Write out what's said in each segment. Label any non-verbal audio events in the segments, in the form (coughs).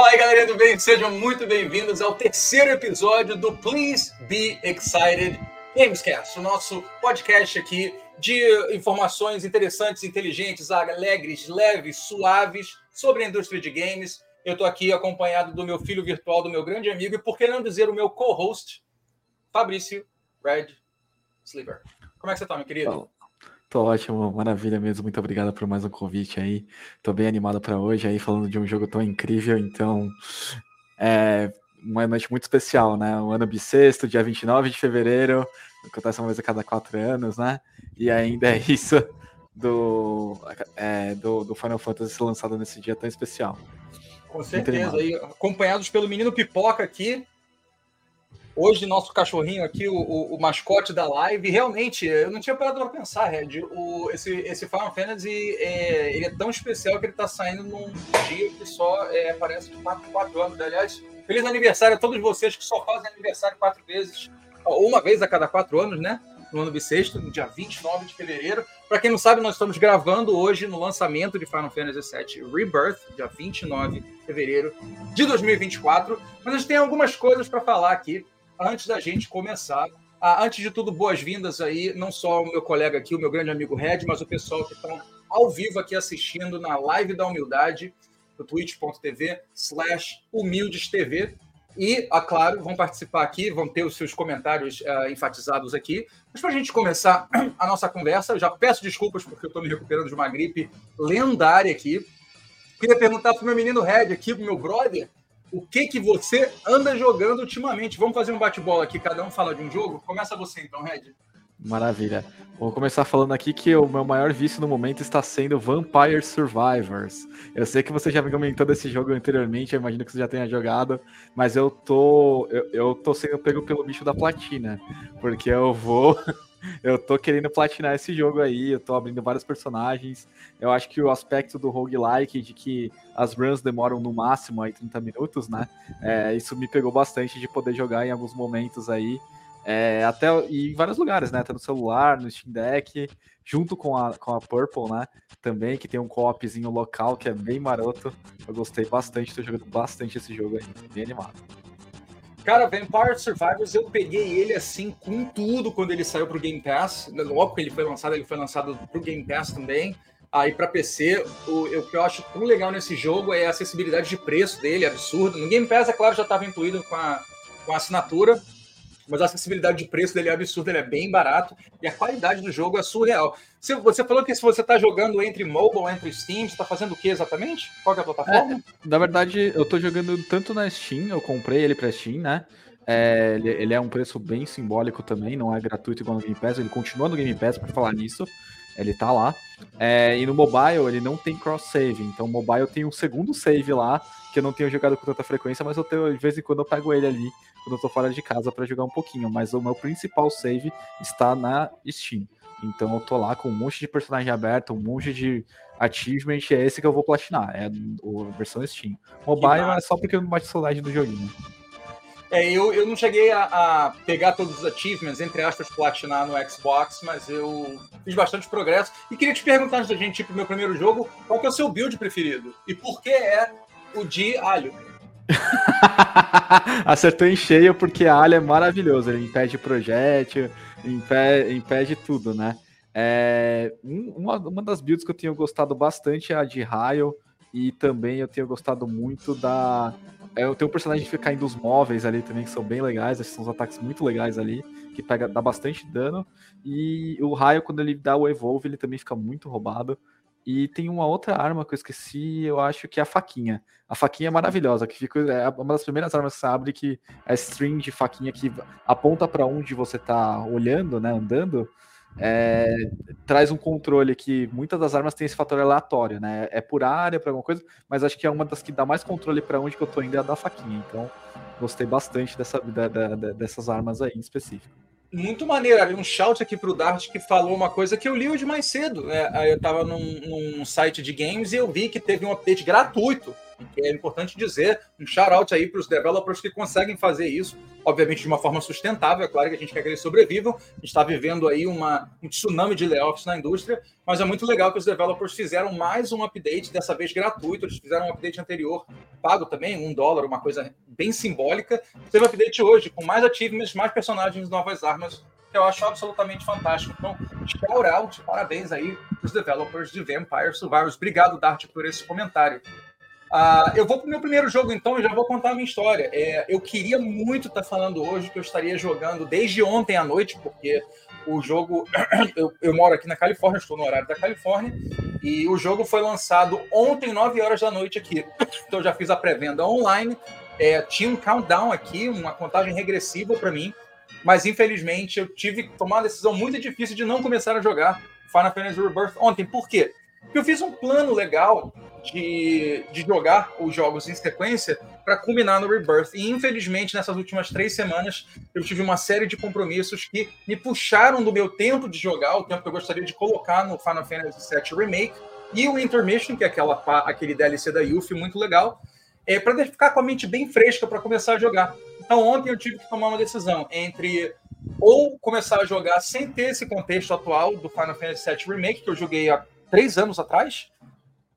Fala aí, galerinha do bem, sejam muito bem-vindos ao terceiro episódio do Please Be Excited Gamescast, o nosso podcast aqui de informações interessantes, inteligentes, alegres, leves, suaves sobre a indústria de games. Eu estou aqui acompanhado do meu filho virtual, do meu grande amigo, e por que não dizer o meu co-host, Fabrício Red Sliver. Como é que você está, meu querido? Tô ótimo, maravilha mesmo. Muito obrigado por mais um convite aí. Tô bem animado para hoje aí, falando de um jogo tão incrível. Então, é uma noite muito especial, né? Um ano bissexto, dia 29 de fevereiro. Acontece uma vez a cada quatro anos, né? E ainda é isso do, é, do, do Final Fantasy lançado nesse dia tão especial. Com certeza. aí acompanhados pelo menino Pipoca aqui, Hoje, nosso cachorrinho aqui, o, o, o, mascote da live, realmente, eu não tinha parado para pensar, Red. O, esse, esse Final Fantasy é, ele é tão especial que ele está saindo num dia que só é, aparece de 4 4 anos. Aliás, feliz aniversário a todos vocês que só fazem aniversário quatro vezes, uma vez a cada quatro anos, né? No ano bissexto, no dia 29 de fevereiro. Para quem não sabe, nós estamos gravando hoje no lançamento de Final Fantasy VII Rebirth, dia 29 de fevereiro de 2024. Mas a gente tem algumas coisas para falar aqui antes da gente começar. Ah, antes de tudo, boas-vindas aí, não só o meu colega aqui, o meu grande amigo Red, mas o pessoal que estão ao vivo aqui assistindo na live da humildade, do twitch.tv slash humildestv. E, ah, claro, vão participar aqui, vão ter os seus comentários uh, enfatizados aqui. Mas para a gente começar (clears throat) a nossa conversa, eu já peço desculpas porque eu estou me recuperando de uma gripe lendária aqui. Queria perguntar para o meu menino Red aqui, para o meu brother, o que que você anda jogando ultimamente. Vamos fazer um bate-bola aqui, cada um fala de um jogo. Começa você então, Red. Maravilha. Vou começar falando aqui que o meu maior vício no momento está sendo Vampire Survivors. Eu sei que você já me comentou desse jogo anteriormente, eu imagino que você já tenha jogado, mas eu tô eu, eu tô sendo pego pelo bicho da platina, porque eu vou eu tô querendo platinar esse jogo aí, eu tô abrindo vários personagens. Eu acho que o aspecto do roguelike, de que as runs demoram no máximo aí 30 minutos, né? É, isso me pegou bastante de poder jogar em alguns momentos aí. É, até e em vários lugares, né? Até no celular, no Steam Deck, junto com a, com a Purple, né? Também, que tem um co-opzinho local que é bem maroto. Eu gostei bastante, tô jogando bastante esse jogo aí, bem animado. Cara, Vampire Survivors, eu peguei ele assim com tudo quando ele saiu pro Game Pass. Logo que ele foi lançado, ele foi lançado pro Game Pass também. Aí para PC, o, o, que eu acho tão legal nesse jogo é a acessibilidade de preço dele, absurdo. No Game Pass, é claro, já estava incluído com a, com a assinatura, mas a acessibilidade de preço dele é absurda, ele é bem barato e a qualidade do jogo é surreal. Você, você falou que se você está jogando entre mobile, entre Steam, você está fazendo o que exatamente? Qual é a plataforma? É, na verdade, eu estou jogando tanto na Steam, eu comprei ele para Steam, né? É, ele, ele, é um preço bem simbólico também, não é gratuito igual no Game Pass, ele continua no Game Pass, por falar nisso, ele tá lá. É, e no mobile ele não tem cross-save, então o mobile tem um segundo save lá, que eu não tenho jogado com tanta frequência, mas eu tenho, de vez em quando eu pego ele ali quando eu tô fora de casa para jogar um pouquinho, mas o meu principal save está na Steam. Então eu tô lá com um monte de personagem aberto, um monte de achievement, é esse que eu vou platinar, é a versão Steam. Mobile é só porque eu não bate saudade do joguinho. É, eu, eu não cheguei a, a, pegar todos os achievements, entre aspas, platinar no Xbox, mas eu fiz bastante progresso. E queria te perguntar antes da gente ir pro meu primeiro jogo, qual que é o seu build preferido? E por que é o de alho? (laughs) Acertou em cheio porque a alha é maravilhoso. Ele impede projétil, impede, impede tudo, né? É, uma, uma das builds que eu tenho gostado bastante é a de raio. E também eu tenho gostado muito da. É, eu tenho um personagem que fica caindo os móveis ali também, que são bem legais. Esses são os ataques muito legais ali, que pega, dá bastante dano. E o raio, quando ele dá o evolve, ele também fica muito roubado. E tem uma outra arma que eu esqueci, eu acho que é a faquinha. A faquinha é maravilhosa, que fica é uma das primeiras armas que você abre que é string de faquinha que aponta para onde você tá olhando, né, andando. É, traz um controle que muitas das armas têm esse fator aleatório, né? É por área, para alguma coisa, mas acho que é uma das que dá mais controle para onde que eu tô indo é a da faquinha. Então, gostei bastante dessa, da, da, dessas armas aí em específico muito maneiro. Havia um shout aqui pro Dart que falou uma coisa que eu li hoje mais cedo. É, eu estava num, num, site de games e eu vi que teve um update gratuito que é importante dizer, um shout-out aí para os developers que conseguem fazer isso, obviamente de uma forma sustentável, é claro que a gente quer que eles sobrevivam, a gente está vivendo aí uma, um tsunami de layoffs na indústria, mas é muito legal que os developers fizeram mais um update, dessa vez gratuito, eles fizeram um update anterior, pago também, um dólar, uma coisa bem simbólica, teve um update hoje, com mais achievements, mais personagens, novas armas, que eu acho absolutamente fantástico. Então, shout out, parabéns aí para os developers de Vampire Survivors. Obrigado, Dart, por esse comentário. Uh, eu vou para o meu primeiro jogo, então, e já vou contar a minha história. É, eu queria muito estar tá falando hoje que eu estaria jogando desde ontem à noite, porque o jogo. (clears throat) Eu, eu, moro aqui na Califórnia, estou no horário da Califórnia, e o jogo foi lançado ontem, 9 horas da noite aqui. (clears throat) Então, eu já fiz a pré-venda online. É, tinha um countdown aqui, uma contagem regressiva para mim mas infelizmente eu tive que tomar uma decisão muito difícil de não começar a jogar Final Fantasy Rebirth ontem. Por quê? Eu fiz um plano legal de, de jogar os jogos em sequência para culminar no Rebirth. E infelizmente, nessas últimas três semanas, eu tive uma série de compromissos que me puxaram do meu tempo de jogar, o tempo que eu gostaria de colocar no Final Fantasy VII Remake, e o Intermission, que é aquela, aquele DLC da Yuffie muito legal, é, para ficar com a mente bem fresca para começar a jogar. Então, ontem eu tive que tomar uma decisão entre ou começar a jogar sem ter esse contexto atual do Final Fantasy VII Remake, que eu joguei há três anos atrás,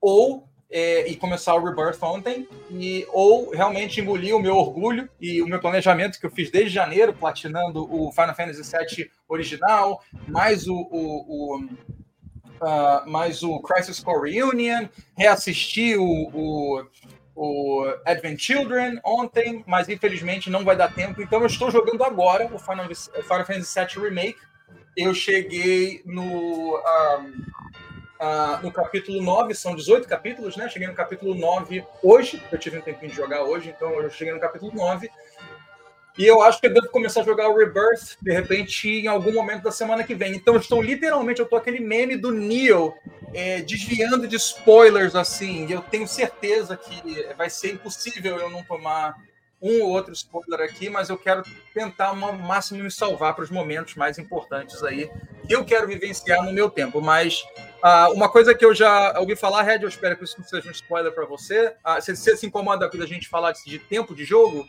ou é, e começar o Rebirth ontem, e, ou realmente engolir o meu orgulho e o meu planejamento que eu fiz desde janeiro, platinando o Final Fantasy VII original, mais o, o, o uh, mais o Crisis Core Reunion, reassistir o, o o Advent Children ontem, mas infelizmente não vai dar tempo. Então eu estou jogando agora o Final, Final Fantasy VII Remake. Eu cheguei no, um, uh, no capítulo 9, são 18 capítulos, né? Cheguei no capítulo 9 hoje, eu tive um tempinho de jogar hoje, então eu cheguei no capítulo 9. E eu acho que eu devo começar a jogar o Rebirth, de repente, em algum momento da semana que vem. Então, eu estou literalmente, eu estou aquele meme do Neo é, desviando de spoilers, assim. E eu tenho certeza que vai ser impossível eu não tomar um ou outro spoiler aqui, mas eu quero tentar ao máximo me salvar para os momentos mais importantes aí que eu quero vivenciar no meu tempo. Mas uh, uma coisa que eu já ouvi falar, Red, eu espero que isso não seja um spoiler para você. Uh, você, você se incomoda quando a gente falar de tempo de jogo?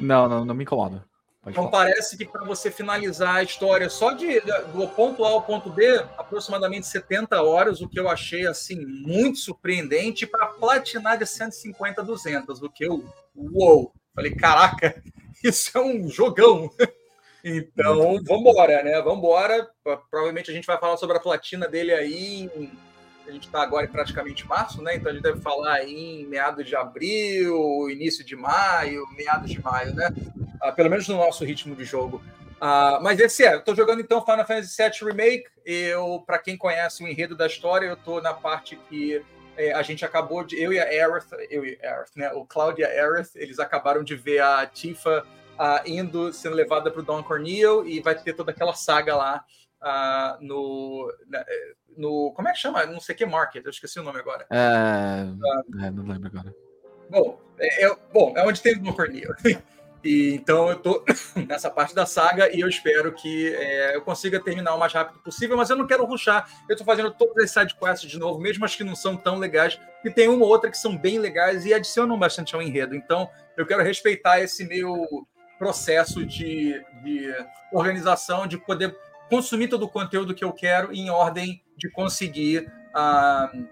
Não, não, não me incomoda. Pode então falar. parece que para você finalizar a história só de, do ponto A ao ponto B, aproximadamente 70 horas, o que eu achei assim muito surpreendente para platinar de 150 a 200, o que eu uou, falei, caraca, (laughs) isso é um jogão. Então, vamos embora, né? Vamos embora. Provavelmente a gente vai falar sobre a platina dele aí em a gente está agora em praticamente março, né? Então a gente deve falar aí em meados de abril, início de maio, meados de maio, né? Uh, pelo menos no nosso ritmo de jogo. Uh, mas esse é, eu estou jogando então Final Fantasy VII Remake. Eu, para quem conhece o enredo da história, eu estou na parte que é, a gente acabou de. Eu e a Aerith, eu e a Aerith, né? O Cloud e a Aerith, eles acabaram de ver a Tifa uh, indo, sendo levada para o Don Cornel e vai ter toda aquela saga lá uh, no, no. Como é que chama? Não sei que market, eu esqueci o nome agora. É, uh, é não lembro agora. Bom, é, é, bom, é onde tem o Cornel. (laughs) E, então eu tô (coughs) nessa parte da saga e eu espero que é, eu consiga terminar o mais rápido possível, mas eu não quero ruxar. Eu tô fazendo todas as sidequests de novo, mesmo as que não são tão legais, e tem uma ou outra que são bem legais e adicionam bastante ao enredo. Então eu quero respeitar esse meu processo de, de organização, de poder consumir todo o conteúdo que eu quero em ordem de conseguir uh,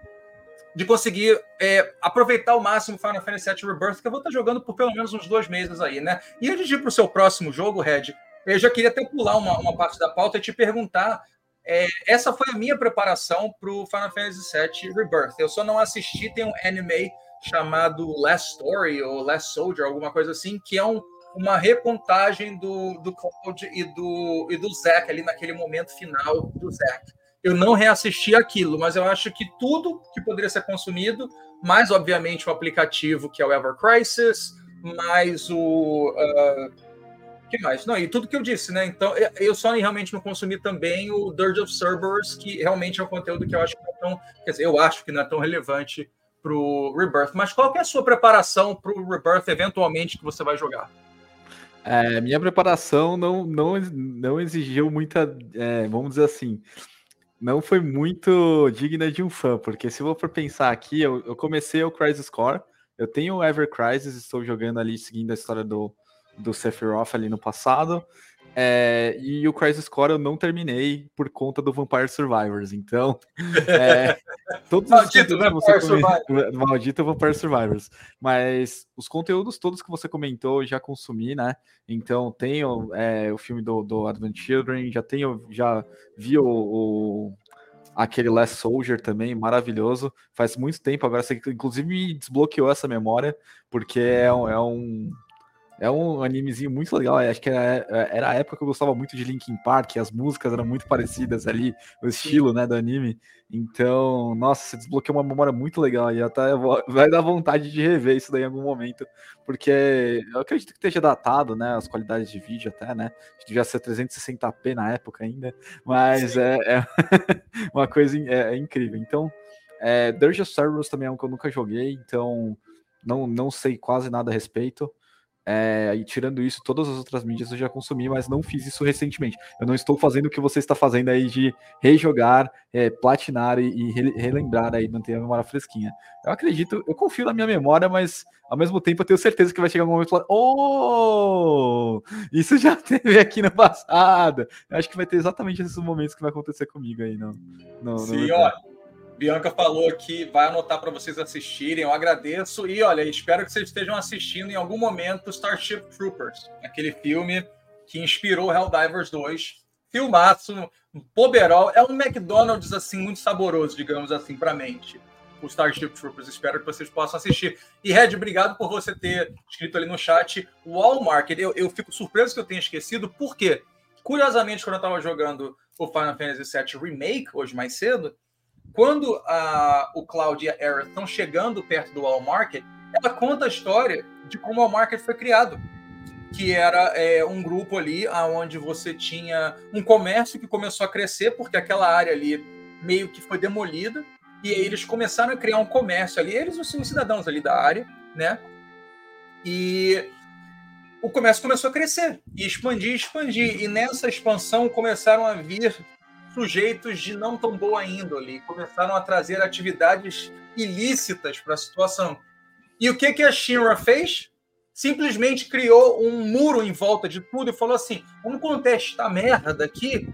de conseguir é, aproveitar ao máximo Final Fantasy VII Rebirth, que eu vou estar jogando por pelo menos uns dois meses aí, né? E antes de ir para o seu próximo jogo, Red, eu já queria até pular uma, uma parte da pauta e te perguntar. É, essa foi a minha preparação para o Final Fantasy VII Rebirth. Eu só não assisti, tem um anime chamado Last Story ou Last Soldier, alguma coisa assim, que é um, uma recontagem do, do Cloud e do, e do Zack ali naquele momento final do Zack. Eu não reassisti aquilo, mas eu acho que tudo que poderia ser consumido, mais obviamente o aplicativo que é o Ever Crisis, mais o. Uh, que mais? Não, e tudo que eu disse, né? Então, eu só realmente não consumi também o Dirge of Cerberus, que realmente é um conteúdo que eu acho que não é tão. Quer dizer, eu acho que não é tão relevante para o Rebirth. Mas qual é a sua preparação para o Rebirth eventualmente que você vai jogar? É, minha preparação não, não, não exigiu muita, é, vamos dizer assim, não foi muito digna de um fã, porque se eu for pensar aqui, eu, eu comecei o Crisis Core, Eu tenho o Ever Crisis, estou jogando ali, seguindo a história do, do Sephiroth ali no passado. É, e o Crisis Core eu não terminei por conta do Vampire Survivors. Então, (laughs) é, todos Maldito os Vampire Survivors. (laughs) Maldito Vampire Survivors. Mas os conteúdos todos que você comentou eu já consumi, né? Então, tenho é, o filme do, do Advent Children, já tenho, já vi o, o aquele Last Soldier também, maravilhoso. Faz muito tempo, agora você inclusive me desbloqueou essa memória, porque é, é um é um animezinho muito legal. Acho que era, era a época que eu gostava muito de Linkin Park, as músicas eram muito parecidas ali, o estilo né, do anime. Então, nossa, você desbloqueou uma memória muito legal e até (laughs) vai dar vontade de rever isso daí em algum momento, porque eu acredito que esteja datado, né? As qualidades de vídeo até, né? Devia ser 360p na época ainda, mas é, é, (laughs) uma coisa é, é incrível. Então, é, Dirge of Cerberus também é um que eu nunca joguei, então não, não sei quase nada a respeito. É, e tirando isso, todas as outras mídias eu já consumi, mas não fiz isso recentemente. Eu não estou fazendo o que você está fazendo aí de rejogar, é, platinar e, e, relembrar aí, manter a memória fresquinha. Eu acredito, eu confio na minha memória, mas ao mesmo tempo eu tenho certeza que vai chegar um momento lá. Oh! Isso já (laughs) teve aqui no passado. Eu acho que vai ter exatamente esses momentos que vai acontecer comigo aí no Sim, no... Bianca falou que vai anotar para vocês assistirem. Eu agradeço e olha, espero que vocês estejam assistindo em algum momento Starship Troopers, aquele filme que inspirou Helldivers 2. Filmaço, poberol, é um McDonald's assim muito saboroso, digamos assim, para mente. O Starship Troopers, espero que vocês possam assistir. E Red, obrigado por você ter escrito ali no chat Walmart. Eu, eu fico surpreso que eu tenha esquecido, porque curiosamente quando eu estava jogando o Final Fantasy VII Remake hoje mais cedo, quando a, o Cloud e a Aerith estão chegando perto do Wall Market, ela conta a história de como o Wall Market foi criado. Que era é, um grupo ali onde você tinha um comércio que começou a crescer, porque aquela área ali meio que foi demolida, e aí eles começaram a criar um comércio ali, eles os cidadãos ali da área, né? E o comércio começou a crescer, e expandir, expandir. E nessa expansão começaram a vir sujeitos de não tão boa índole começaram a trazer atividades ilícitas para a situação. E o que, que a Shinra fez? Simplesmente criou um muro em volta de tudo e falou assim: vamos contestar merda aqui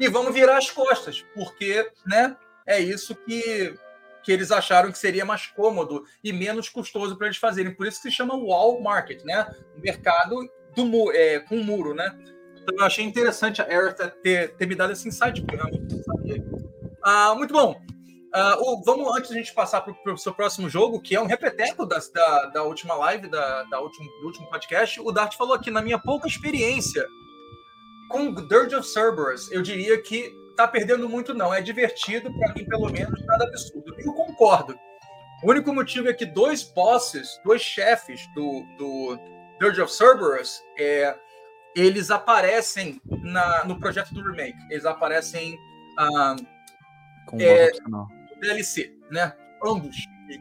e vamos virar as costas, porque né, é isso que, que eles acharam que seria mais cômodo e menos custoso para eles fazerem. Por isso que se chama wall market, né? mercado do, é, com muro, né? Então eu achei interessante a Aerith ter, ter me dado esse insight, porque eu não sabia. Ah, muito bom. Ah, o, vamos, antes de a gente passar para o seu próximo jogo, que é um repeteco da, da, da última live, da, da último, do último podcast, o Dart falou aqui, na minha pouca experiência com Dirge of Cerberus, eu diria que tá perdendo muito não, é divertido, para mim pelo menos, nada absurdo. Eu concordo. O único motivo é que dois bosses, dois chefes do, do Dirge of Cerberus, é, eles aparecem na, no projeto do remake. Eles aparecem ah, é, DLC, né? Ambos,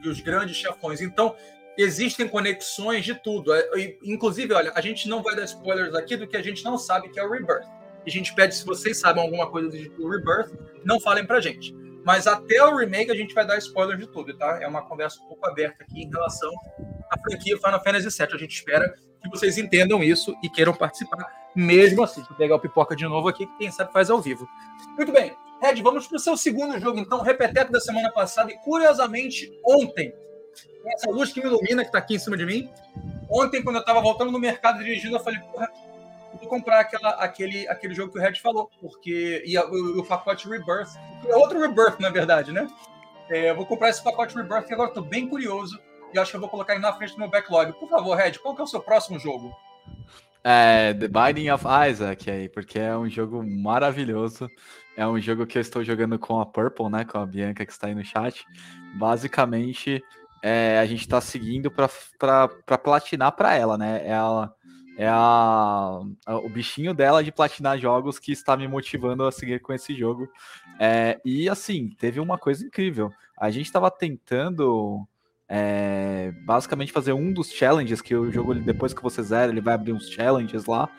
os grandes chefões. Então, existem conexões de tudo. É, inclusive, olha, a gente não vai dar spoilers aqui do que a gente não sabe que é o Rebirth. A gente pede, se vocês sabem alguma coisa do Rebirth, não falem pra gente. Mas até o remake a gente vai dar spoiler de tudo, tá? É uma conversa um pouco aberta aqui em relação à franquia Final Fantasy VII. A gente espera que vocês entendam isso e queiram participar, mesmo assim. Vou pegar o pipoca de novo aqui, que quem sabe faz ao vivo. Muito bem. Red, vamos para o seu segundo jogo, então, repeteco da semana passada. E curiosamente, ontem, essa luz que me ilumina, que está aqui em cima de mim, ontem, quando eu estava voltando no mercado dirigindo, eu falei, porra, vou comprar aquela, aquele, aquele jogo que o Red falou, porque. E o, o pacote Rebirth. É outro Rebirth, na verdade, né? É, eu vou comprar esse pacote Rebirth e agora estou bem curioso e acho que eu vou colocar ele na frente do meu backlog. Por favor, Red, qual que é o seu próximo jogo? É, The Binding of Isaac aí, porque é um jogo maravilhoso. É um jogo que eu estou jogando com a Purple, né? Com a Bianca que está aí no chat. Basicamente, é, a gente está seguindo para platinar para ela, né? Ela é a, a, o bichinho dela de platinar jogos que está me motivando a seguir com esse jogo. É, e assim, teve uma coisa incrível. A gente estava tentando é, basicamente fazer um dos challenges que o jogo, depois que você zera, ele vai abrir uns challenges lá.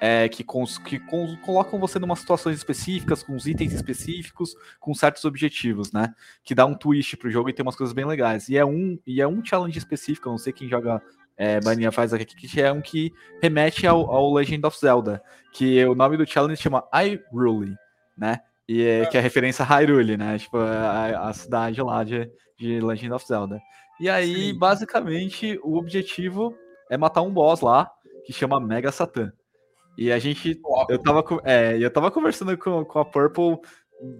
é, que, cons, que cons, colocam você numa situações específicas, com os itens específicos, com certos objetivos, né? Que dá um twist pro jogo e tem umas coisas bem legais. E é um, e é um challenge específico, eu não sei quem joga é, Mania faz aqui, que é um que remete ao, ao, Legend of Zelda, que o nome do challenge chama Hyrule, né? E é, que é referência a Hyrule, né? Tipo, a, a cidade lá de, de Legend of Zelda. E aí, Sim. basicamente, o objetivo é matar um boss lá, que chama Mega Satan. E a gente. Eu tava, é, eu tava conversando com, com a Purple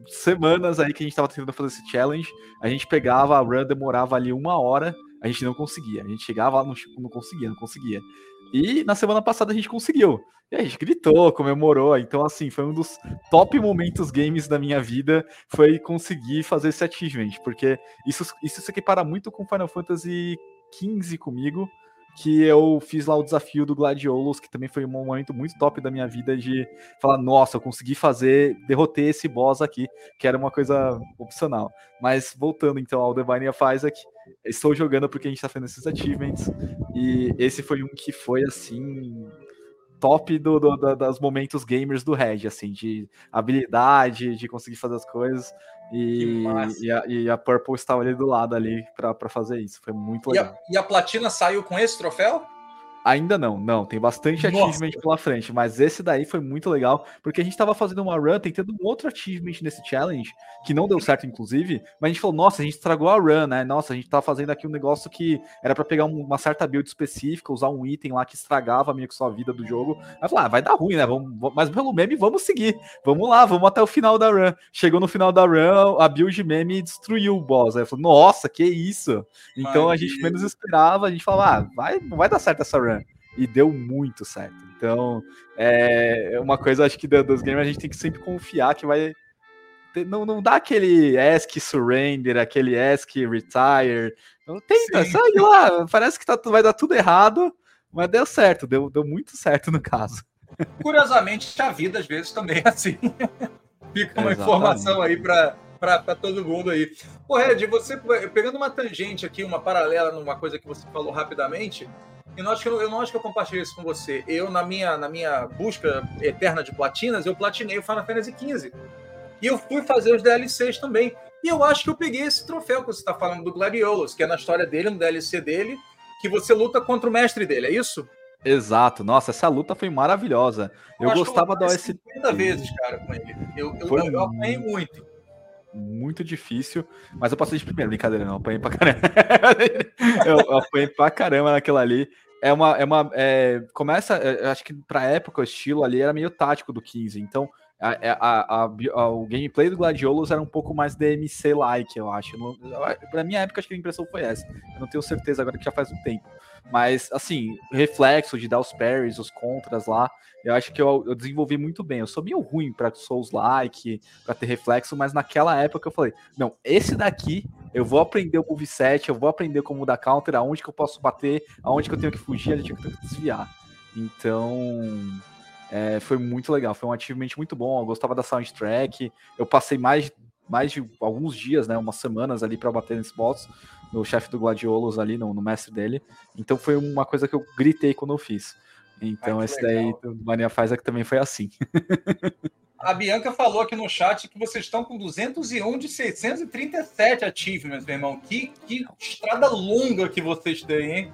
semanas aí que a gente tava tentando fazer esse challenge. A gente pegava, a run demorava ali uma hora, a gente não conseguia. A gente chegava lá, não, não conseguia, não conseguia. E na semana passada a gente conseguiu. E a gente gritou, comemorou. Então, assim, foi um dos top momentos games da minha vida. Foi conseguir fazer esse achievement. Porque isso, isso se equipara muito com Final Fantasy XV comigo que eu fiz lá o desafio do Gladiolus, que também foi um momento muito top da minha vida de falar, nossa, eu consegui fazer, derroter esse boss aqui, que era uma coisa opcional. Mas voltando então ao Divine of Isaac, estou jogando porque a gente está fazendo esses achievements, e esse foi um que foi assim top do, do, do, dos momentos gamers do Red, assim, de habilidade, de conseguir fazer as coisas. E, e, a, e a Purple estava ali do lado ali para fazer isso. Foi muito legal. E a, e a Platina saiu com esse troféu? Ainda não, não. Tem bastante Nossa. achievement pela frente, mas esse daí foi muito legal, porque a gente tava fazendo uma run tentando um outro achievement nesse challenge, que não deu certo, inclusive, mas a gente falou, nossa, a gente estragou a run, né? Nossa, a gente tava fazendo aqui um negócio que era para pegar uma certa build específica, usar um item lá que estragava meio que sua vida do jogo. Aí falou, ah, vai dar ruim, né? Vamos, mas pelo meme, vamos seguir. Vamos lá, vamos até o final da run. Chegou no final da run, a build meme destruiu o boss. Aí falou, nossa, que isso? Então a gente menos esperava, a gente falava, ah, vai, não vai dar certo essa run e deu muito certo. Então, é uma coisa, acho que dos games a gente tem que sempre confiar que vai. Ter, não, não dá aquele ask surrender, aquele ask retire. Não tenta, sai lá. Parece que tá, vai dar tudo errado, mas deu certo, deu, deu muito certo no caso. Curiosamente, a vida às vezes também é assim. (laughs) Fica uma Exatamente. informação aí para para todo mundo aí. Pô, Red, você pegando uma tangente aqui, uma paralela numa coisa que você falou rapidamente, eu não acho que eu, eu, não acho que eu compartilhei isso com você. Eu, na minha, na minha busca eterna de platinas, eu platinei o Final Fantasy XV. E eu fui fazer os DLCs também. E eu acho que eu peguei esse troféu que você está falando do Gladiolus, que é na história dele, no DLC dele, que você luta contra o mestre dele, é isso? Exato. Nossa, essa luta foi maravilhosa. Eu, eu gostava da OST. 50 vezes, cara, com ele. Eu, eu, foi eu, eu apanhei muito muito difícil, mas eu passei de primeiro, brincadeira, não, apanhei pra caramba. (laughs) eu, eu apanhei pra caramba naquela ali é uma. É uma é, começa, é, acho que pra época o estilo ali era meio tático do 15, então é, a, a, a, o gameplay do Gladiolus era um pouco mais DMC-like, eu acho. Pra minha época, acho que a impressão foi essa. Eu não tenho certeza agora que já faz um tempo. Mas, assim, reflexo de dar os parries, os contras lá, eu acho que eu, eu desenvolvi muito bem. Eu sou meio ruim para Souls-like, para ter reflexo, mas naquela época eu falei: não, esse daqui eu vou aprender o moveset, eu vou aprender como dar counter, aonde que eu posso bater, aonde que eu tenho que fugir, aonde que eu tenho que desviar. Então, é, foi muito legal, foi um achievement muito bom. Eu gostava da soundtrack. Eu passei mais, mais de alguns dias, né, umas semanas ali para bater nesse boss no chefe do Gladiolos ali, no, no, mestre dele. Então foi uma coisa que eu gritei quando eu fiz. Então Ai, esse legal. daí do Mania faz é que também foi assim. (laughs) A Bianca falou aqui no chat que vocês estão com 201 de 637 achievements, meu irmão. Que, que estrada longa que vocês têm, hein?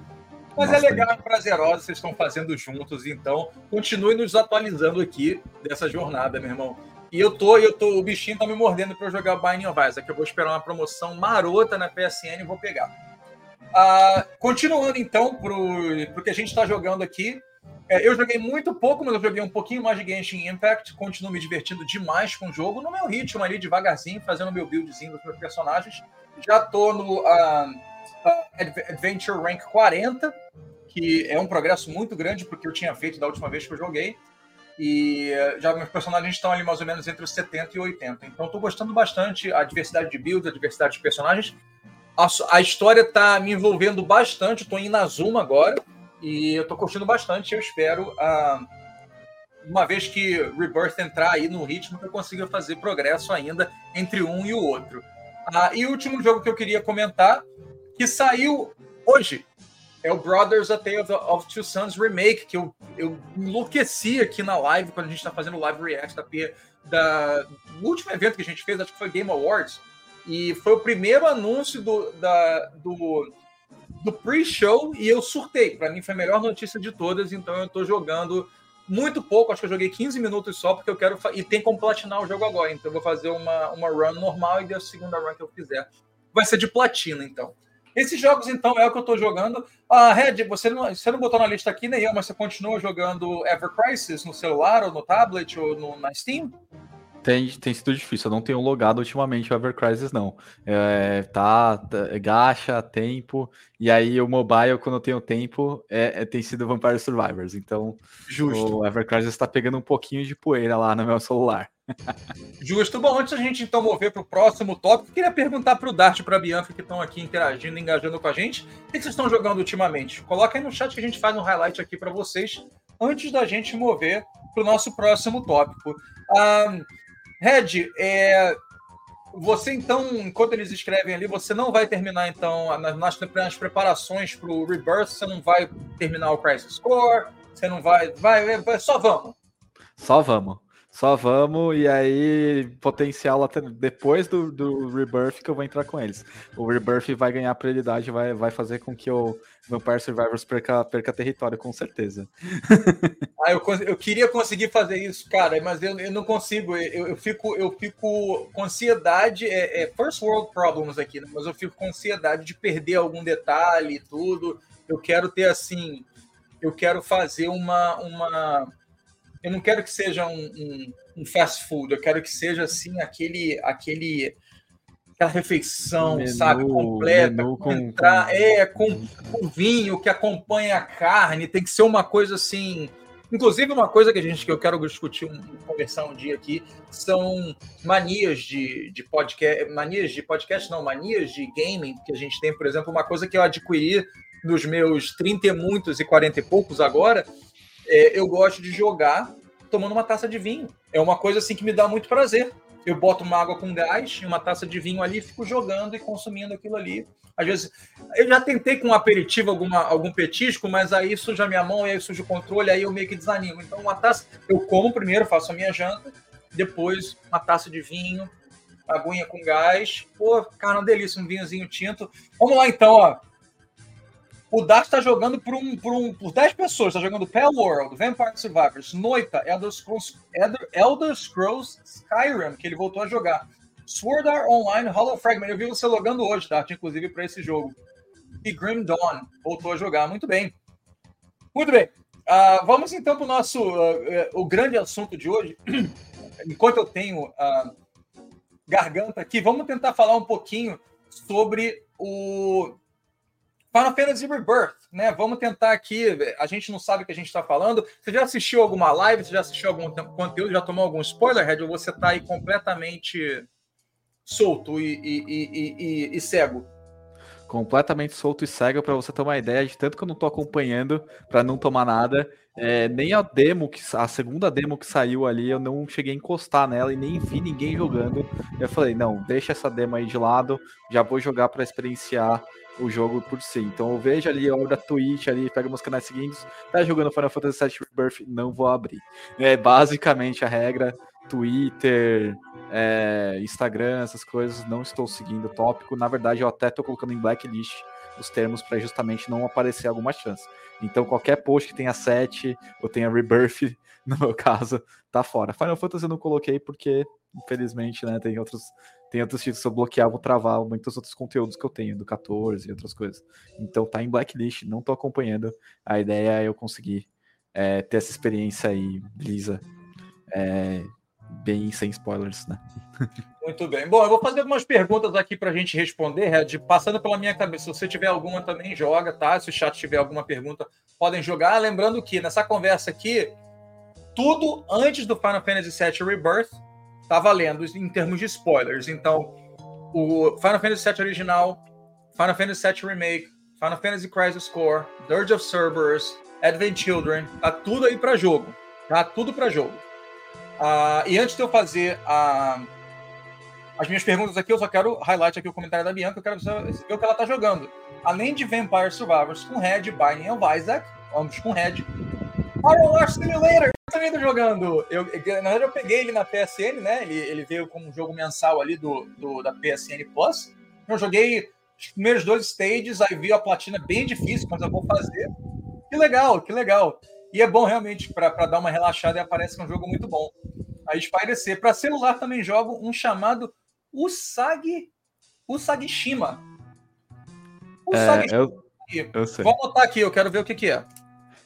Mas é legal, é prazerosa, vocês estão fazendo juntos, então continue nos atualizando aqui dessa jornada, meu irmão. E eu tô, eu tô, o bichinho tá me mordendo para jogar Binding of Isaac. Eu vou esperar uma promoção marota na PSN e vou pegar. Ah, continuando então pro, pro que a gente está jogando aqui. É, eu joguei muito pouco, mas eu joguei um pouquinho mais de Genshin Impact. Continuo me divertindo demais com o jogo, no meu ritmo ali, devagarzinho, fazendo meu buildzinho dos meus personagens. Já tô no uh, Adventure Rank 40, que é um progresso muito grande porque eu tinha feito da última vez que eu joguei. E eh, já meus personagens estão ali mais ou menos entre os 70 e 80. Então estou gostando bastante a diversidade de builds, a diversidade de personagens. A, a história está me envolvendo bastante. Estou em Nazuma agora e eu estou curtindo bastante. Eu espero, ah, uma vez que Rebirth entrar aí no ritmo, que eu consiga fazer progresso ainda entre um e o outro. Ah, e o último jogo que eu queria comentar, que saiu hoje, é o Brothers A Tale of, Two Sons Remake, que eu, eu enlouqueci aqui na live, quando a gente está fazendo live react da, da, do último evento que a gente fez, acho que foi Game Awards, e foi o primeiro anúncio do, da, do, do pre-show e eu surtei. Para mim foi a melhor notícia de todas, então eu estou jogando muito pouco, acho que eu joguei 15 minutos só, porque eu quero. E tem como platinar o jogo agora, então eu vou fazer uma, uma run normal e a segunda run que eu fizer vai ser de platina, então. Esses jogos, então, é o que eu estou jogando. Ah, Red, você não, você não botou na lista aqui nem eu, mas você continua jogando Ever Crisis no celular, ou no tablet, ou no, na Steam? Tem, tem sido difícil, eu não tenho logado ultimamente o Ever Crisis, não. É, tá, tá, gacha, tempo, e aí o mobile, quando eu tenho tempo, é, é tem sido Vampire Survivors. Então, Justo. o Ever Crisis está pegando um pouquinho de poeira lá no meu celular. Justo. Bom, antes da gente então mover para o próximo tópico, queria perguntar para o Dart e para a Bianca que estão aqui interagindo, engajando com a gente, o que vocês estão jogando ultimamente? Coloca aí no chat que a gente faz um highlight aqui para vocês, antes da gente mover para o nosso próximo tópico. Um, Red, é, você então, enquanto eles escrevem ali, você não vai terminar então nas, nas preparações para o Rebirth, você não vai terminar o Crisis Core, você não vai, vai, vai só vamos. Só vamos. Só vamos, e aí, potencial até depois do, do Rebirth que eu vou entrar com eles. O Rebirth vai ganhar prioridade, vai, vai fazer com que o Vampire Survivors perca, perca território, com certeza. (laughs) ah, eu, eu queria conseguir fazer isso, cara, mas eu, eu não consigo. Eu, eu, fico, eu fico com ansiedade, é, é first world problems aqui, né? mas eu fico com ansiedade de perder algum detalhe e tudo. Eu quero ter assim, eu quero fazer uma. uma eu não quero que seja um, um, um, fast food, eu quero que seja assim aquele aquele aquela refeição, menu, sabe, completa, com, entrar, com... é com, com vinho que acompanha a carne, tem que ser uma coisa assim. Inclusive, uma coisa que a gente que eu quero discutir, um, conversar um dia aqui, são manias de, de podcast, manias de podcast, não, manias de gaming que a gente tem, por exemplo, uma coisa que eu adquiri nos meus 30 e muitos e 40 e poucos agora, é, eu gosto de jogar tomando uma taça de vinho. É uma coisa assim que me dá muito prazer. Eu boto uma água com gás e uma taça de vinho ali, fico jogando e consumindo aquilo ali. Às vezes, eu já tentei com um aperitivo alguma, algum petisco, mas aí suja minha mão e aí suja o controle, aí eu meio que desanimo. Então, uma taça, eu como primeiro, faço a minha janta, depois uma taça de vinho, aguinha com gás. Pô, cara, uma delícia, um vinhozinho tinto. Vamos lá então, ó. O Dart está jogando por, um, por, um, por 10 pessoas. Está jogando Pale World, Vampire Survivors, Noita, Elder Scrolls, Elder, Scrolls Skyrim, que ele voltou a jogar. Sword Art Online, Hollow Fragment. Eu vi você logando hoje, Dart, inclusive, para esse jogo. E Grim Dawn voltou a jogar. Muito bem. Muito bem. Uh, vamos então para o nosso uh, uh, o grande assunto de hoje. (clears throat) Enquanto eu tenho garganta aqui, vamos tentar falar um pouquinho sobre o Final Fantasy Rebirth, né? Vamos tentar aqui. A gente não sabe o que a gente está falando. Você já assistiu alguma live? Você já assistiu algum conteúdo? Já tomou algum spoiler, Red? Ou você está aí completamente solto e, e, e, e, cego? Completamente solto e cego para você tomar ideia de tanto que eu não estou acompanhando para não tomar nada. É, nem a demo, que, a segunda demo que saiu ali, eu não cheguei a encostar nela e nem vi ninguém jogando. Eu falei, não, deixa essa demo aí de lado, já vou jogar para experienciar o jogo por si. Então eu vejo ali, eu abro a Twitch ali, pego meus canais seguintes, tá jogando Final Fantasy VII Rebirth, não vou abrir. É basicamente a regra, Twitter, é, Instagram, essas coisas, não estou seguindo o tópico. Na verdade, eu até estou colocando em blacklist os termos para justamente não aparecer alguma chance. Então qualquer post que tenha 7 ou tenha Rebirth, (laughs) no meu caso, tá fora. Final Fantasy eu não coloquei porque, infelizmente, né, tem outros tem outros títulos que eu bloquear, vou travar muitos outros conteúdos que eu tenho, do 14 e outras coisas. Então tá em blacklist, não tô acompanhando. A ideia é eu conseguir é, ter essa experiência aí, lisa, é, bem sem spoilers, né? Muito bem. Bom, eu vou fazer algumas perguntas aqui para a gente responder, Red, passando pela minha cabeça. Se você tiver alguma também, joga, tá? Se o chat tiver alguma pergunta, podem jogar. Lembrando que nessa conversa aqui, tudo antes do Final Fantasy VII Rebirth, tá valendo em termos de spoilers. Então, o Final Fantasy VII original, Final Fantasy VII Remake, Final Fantasy Crisis Core, Dirge of Cerberus, Advent Children, tá tudo aí para jogo. Tá tudo para jogo. Uh, e antes de eu fazer a, as minhas perguntas aqui, eu só quero highlight aqui o comentário da Bianca, eu quero ver o que ela tá jogando. Além de Vampire Survivors com Red, Binding of Isaac, ambos com Red, War Simulator, eu também tô jogando. Eu, na verdade, eu peguei ele na PSN, né? Ele, ele veio como um jogo mensal ali do, do da PSN Plus. Eu joguei os primeiros dois stages, aí vi a platina bem difícil, mas eu vou fazer. Que legal, que legal. E é bom realmente para dar uma relaxada e aparece que é um jogo muito bom. Aí Spider-C. Para celular também jogo um chamado Usagi Usagishima. Usagi é, eu, eu sei. Vou anotar aqui, eu quero ver o que, que é.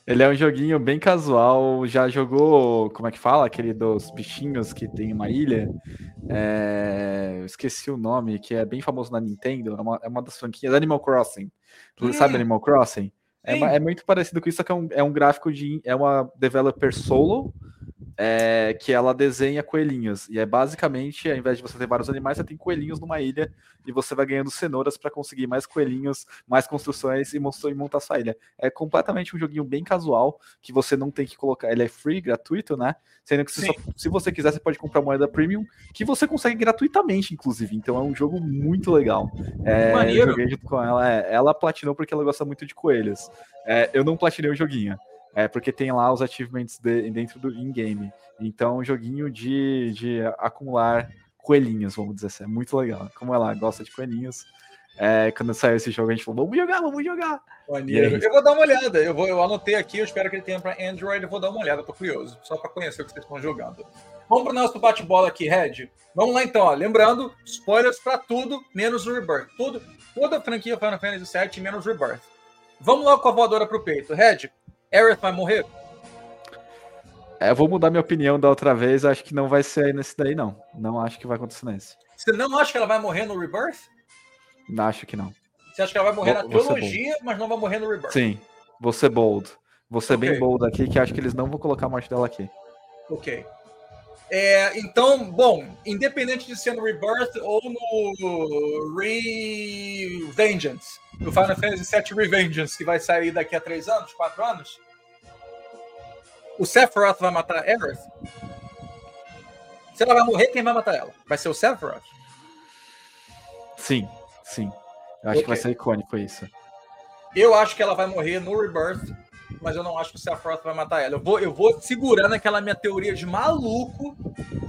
Ele é um joguinho bem casual. Já jogou, como é que fala? Aquele dos bichinhos que tem uma ilha. É... Esqueci o nome, que é bem famoso na Nintendo. É uma, é uma das franquias. Animal Crossing. Hum. Sabe Animal Crossing? É, é, muito parecido com isso, só que é um, é um gráfico de. É uma developer solo é, que ela desenha coelhinhos. E é basicamente, ao invés de você ter vários animais, você tem coelhinhos numa ilha e você vai ganhando cenouras para conseguir mais coelhinhos, mais construções e montar sua ilha. É completamente um joguinho bem casual, que você não tem que colocar. Ele é free, gratuito, né? Sendo que só, se você quiser, você pode comprar moeda premium, que você consegue gratuitamente, inclusive. Então é um jogo muito legal. É, Maneiro. joguei junto com ela. É, ela platinou porque ela gosta muito de coelhos. É, eu não platinei o joguinho. É porque tem lá os achievements de, dentro do in-game. Então, um joguinho de, de acumular coelhinhos, vamos dizer assim. É muito legal. Como ela gosta de coelhinhos. É, quando saiu esse jogo, a gente falou: vamos jogar, vamos jogar. Maneiro. Eu vou dar uma olhada. Eu, vou, eu anotei aqui, eu espero que ele tenha para Android. Eu vou dar uma olhada, tô curioso, só para conhecer o que vocês estão jogando. Vamos para o nosso bate-bola aqui, Red. Vamos lá então, ó. lembrando: spoilers para tudo, menos o Rebirth. Tudo, toda a franquia Final Fantasy VII, menos Rebirth. Vamos lá com a voadora pro peito. Red, Aerith vai morrer? É, eu vou mudar minha opinião da outra vez. Acho que não vai ser aí nesse daí, não. Não acho que vai acontecer nesse. Você não acha que ela vai morrer no Rebirth? Não, acho que não. Você acha que ela vai morrer vou, na trilogia, mas não vai morrer no Rebirth? Sim. Vou ser bold. Vou ser okay. bem bold aqui, que acho que eles não vão colocar a morte dela aqui. Ok. É, então, bom, independente de ser no Rebirth ou no Revengeance, no Final Fantasy VII Revengeance, que vai sair daqui a três anos, quatro anos, o Sephiroth vai matar Aerith? Se ela vai morrer, quem vai matar ela? Vai ser o Sephiroth? Sim, sim. Eu acho okay. que vai ser icônico isso. Eu acho que ela vai morrer no Rebirth mas eu não acho que o Sephiroth vai matar ela. Eu vou, eu vou segurando aquela minha teoria de maluco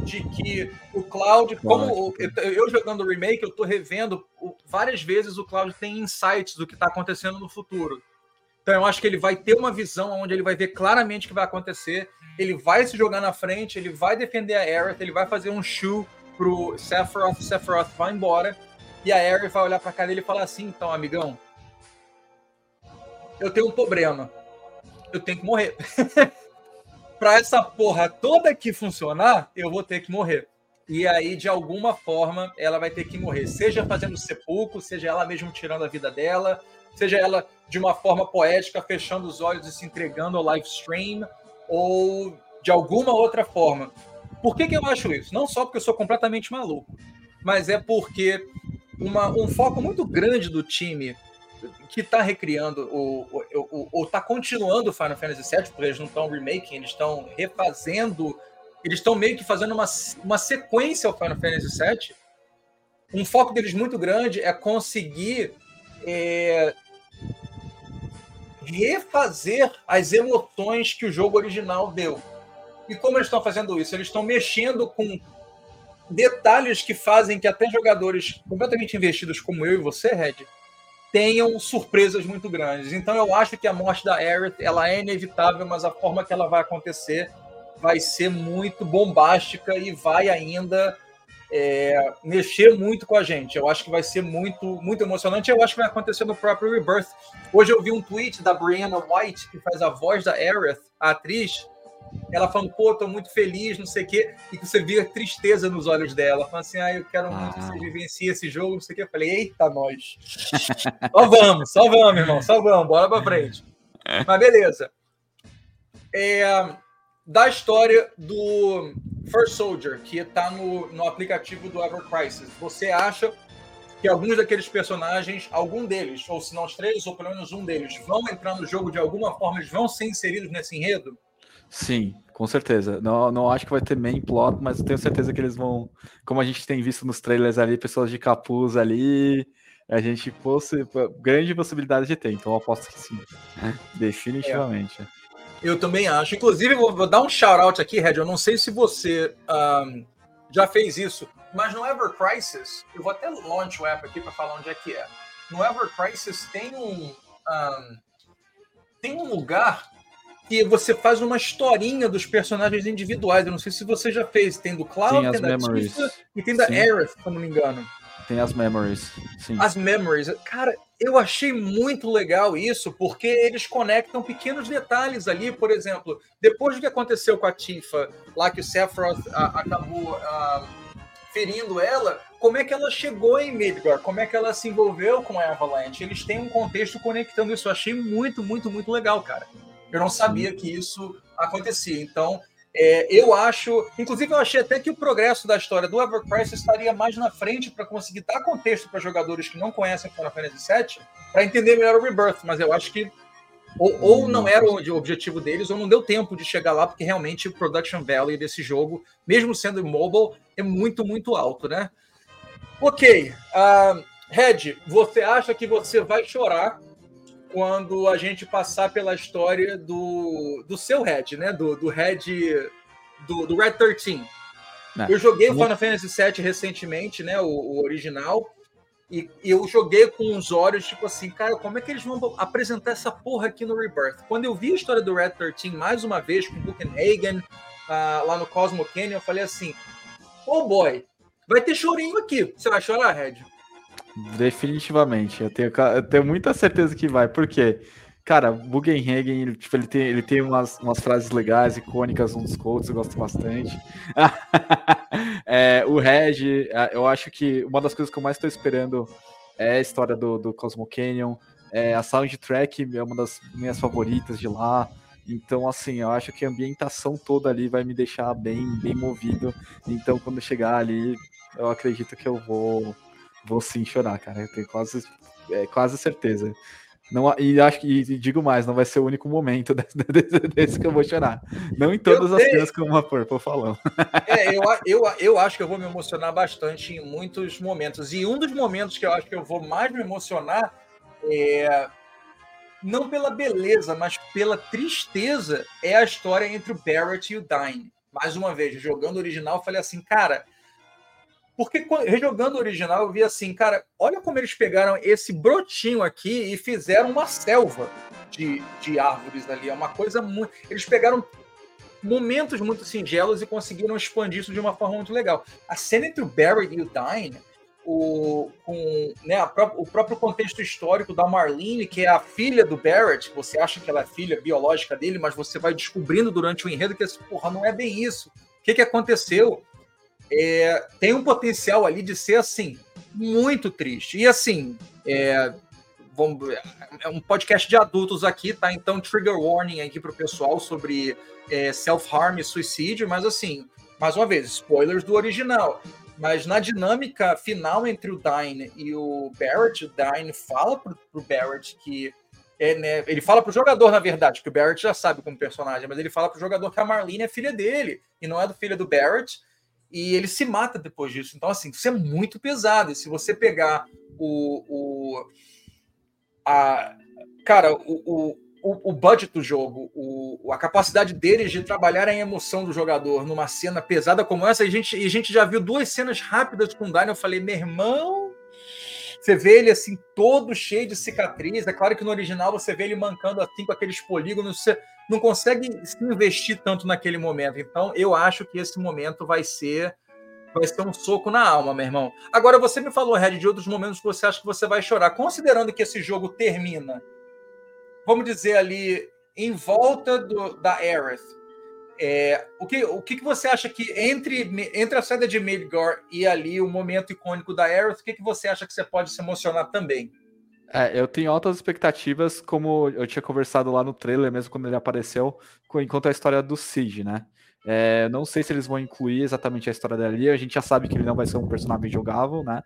de que o Cloud, como eu, eu, jogando o remake, eu tô revendo várias vezes o Cloud tem insights do que tá acontecendo no futuro. Então eu acho que ele vai ter uma visão onde ele vai ver claramente o que vai acontecer, ele vai se jogar na frente, ele vai defender a Aerith, ele vai fazer um shoe pro Sephiroth, Sephiroth vai embora, e a Aerith vai olhar pra cara dele e falar assim, então, amigão, eu tenho um problema eu tenho que morrer. (laughs) para essa porra toda aqui funcionar, eu vou ter que morrer. E aí, de alguma forma, ela vai ter que morrer. Seja fazendo sepulcro, seja ela mesmo tirando a vida dela, seja ela de uma forma poética, fechando os olhos e se entregando ao live stream, ou de alguma outra forma. Por que, que eu acho isso? Não só porque eu sou completamente maluco, mas é porque uma, um foco muito grande do time que está recriando ou está continuando o Final Fantasy VII, porque eles não estão remaking, eles estão refazendo, eles estão meio que fazendo uma, uma sequência ao Final Fantasy VII. Um foco deles muito grande é conseguir é, refazer as emoções que o jogo original deu. E como eles estão fazendo isso? Eles estão mexendo com detalhes que fazem que até jogadores completamente investidos como eu e você, Red, tenham surpresas muito grandes. Então eu acho que a morte da Aerith ela é inevitável, mas a forma que ela vai acontecer vai ser muito bombástica e vai ainda é, mexer muito com a gente. Eu acho que vai ser muito, muito emocionante. Eu acho que vai acontecer no próprio Rebirth. Hoje eu vi um tweet da Brianna White, que faz a voz da Aerith, a atriz, ela falando, pô, tô muito feliz, não sei o quê, e que você via tristeza nos olhos dela, falando assim, ah, eu quero muito que você ah. vivencie esse jogo, não sei o quê. Eu falei, eita, nós. (laughs) só vamos, só vamos, irmão, só vamos, bora pra frente. (laughs) Mas beleza. É, da história do First Soldier, que está no, no aplicativo do Ever Crisis, você acha que alguns daqueles personagens, algum deles, ou se não os três, ou pelo menos um deles, vão entrar no jogo de alguma forma, eles vão ser inseridos nesse enredo? Sim, com certeza. Não, não acho que vai ter main plot, mas eu tenho certeza que eles vão, como a gente tem visto nos trailers ali, pessoas de capuz ali, a gente fosse grande possibilidade de ter. Então eu aposto que sim, definitivamente. É. Eu também acho. Inclusive, vou, vou dar um shout out aqui, Red. Eu não sei se você um, já fez isso, mas no Ever Crisis, eu vou até launch o app aqui para falar onde é que é. No Ever Crisis tem um, um tem um lugar que você faz uma historinha dos personagens individuais. Eu não sei se você já fez. Tem do Cloud, tem, da Tifa e tem da Aerith, se não me engano. Tem as memories. Sim. As memories. Cara, eu achei muito legal isso, porque eles conectam pequenos detalhes ali. Por exemplo, depois do que aconteceu com a Tifa, lá que o Sephiroth a, acabou a, ferindo ela, como é que ela chegou em Midgar? Como é que ela se envolveu com a Avalanche? Eles têm um contexto conectando isso. Eu achei muito, muito, muito legal, cara. Eu não sabia que isso acontecia. Então, é, eu acho, inclusive eu achei até que o progresso da história do Ever Crisis estaria mais na frente para conseguir dar contexto para jogadores que não conhecem Final Fantasy VII para entender melhor o Rebirth, mas eu acho que ou, ou, não era o objetivo deles, ou não deu tempo de chegar lá, porque realmente o production value desse jogo, mesmo sendo mobile, é muito, muito alto, né? Ok. Uh, Red, você acha que você vai chorar quando a gente passar pela história do, do seu Red, né? Do, do Red. Do, do Red 13. É. Eu joguei o Final Fantasy VII recentemente, né? O, o original. E, e, eu joguei com os olhos, tipo assim, cara, como é que eles vão apresentar essa porra aqui no Rebirth? Quando eu vi a história do Red 13 mais uma vez com o Buchenhagen uh, lá no Cosmo Canyon, eu falei assim: oh boy, vai ter chorinho aqui. Você vai chorar, Red? Definitivamente. Eu tenho, eu tenho muita certeza que vai. Por quê? Cara, Bugenhagen, ele, tipo, ele tem, ele tem umas, umas frases legais, icônicas, dos quotes, eu gosto bastante. (laughs) é, o Reg, é, eu acho que uma das coisas que eu mais estou esperando é a história do, do Cosmo Canyon. É, a soundtrack é uma das minhas favoritas de lá. Então, assim, eu acho que a ambientação toda ali vai me deixar bem, bem movido. Então, quando chegar ali, eu acredito que eu vou vou sim chorar, cara. Eu tenho quase, é, quase certeza. Não, e acho que e digo mais, não vai ser o único momento (laughs) desse, desse, desse que eu vou chorar. Não em todas eu as cenas que uma Purple falou. (laughs) É, eu, eu, eu acho que eu vou me emocionar bastante em muitos momentos. E um dos momentos que eu acho que eu vou mais me emocionar é não pela beleza, mas pela tristeza, é a história entre o Barrett e o Dine. Mais uma vez, jogando original, eu falei assim, cara, porque rejogando o original, eu vi assim, cara, olha como eles pegaram esse brotinho aqui e fizeram uma selva de, de árvores ali. É uma coisa muito. Eles pegaram momentos muito singelos e conseguiram expandir isso de uma forma muito legal. A cena entre o Barry e o Dine, o, com, né, a, o próprio contexto histórico da Marlene, que é a filha do Barrett, você acha que ela é filha biológica dele, mas você vai descobrindo durante o enredo que, porra, não é bem isso. O que, que aconteceu? É, tem um potencial ali de ser assim muito triste. E assim, é, vamos, é um podcast de adultos aqui, tá? Então, trigger warning aqui para o pessoal sobre é, self-harm e suicídio, mas assim, mais uma vez, spoilers do original. Mas na dinâmica final entre o Dine e o Barrett, o Dine fala pro, pro Barrett que. É, né, ele fala pro jogador, na verdade, que o Barrett já sabe como personagem, mas ele fala pro jogador que a Marlene é filha dele e não é do filho do Barrett e ele se mata depois disso. Então, assim, isso é muito pesado. E se você pegar o. o a, cara, o, o, o budget do jogo, o, a capacidade deles de trabalhar a emoção do jogador numa cena pesada como essa, e a gente, a gente já viu duas cenas rápidas com o Daniel. Eu falei, meu irmão. Você vê ele assim, todo cheio de cicatriz. É claro que no original você vê ele mancando assim com aqueles polígonos. Você não consegue se investir tanto naquele momento. Então, eu acho que esse momento vai ser vai ser um soco na alma, meu irmão. Agora, você me falou, Red, de outros momentos que você acha que você vai chorar. Considerando que esse jogo termina, vamos dizer ali, em volta do, da Aerith, é, o, que, o que, que você acha que entre, entre a saída de Midgar e ali o momento icônico da Aerith, o que, que você acha que você pode se emocionar também? É, eu tenho altas expectativas, como eu tinha conversado lá no trailer, mesmo quando ele apareceu, enquanto a história do Siege, né? É, não sei se eles vão incluir exatamente a história dele a gente já sabe que ele não vai ser um personagem jogável, né?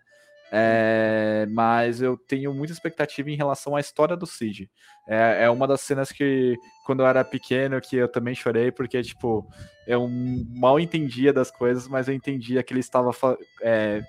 É, mas eu tenho muita expectativa em relação à história do Cid. É, é, uma das cenas que, quando eu era pequeno, que eu também chorei, porque, tipo, eu mal entendia das coisas, mas eu entendia que ele estava fa é,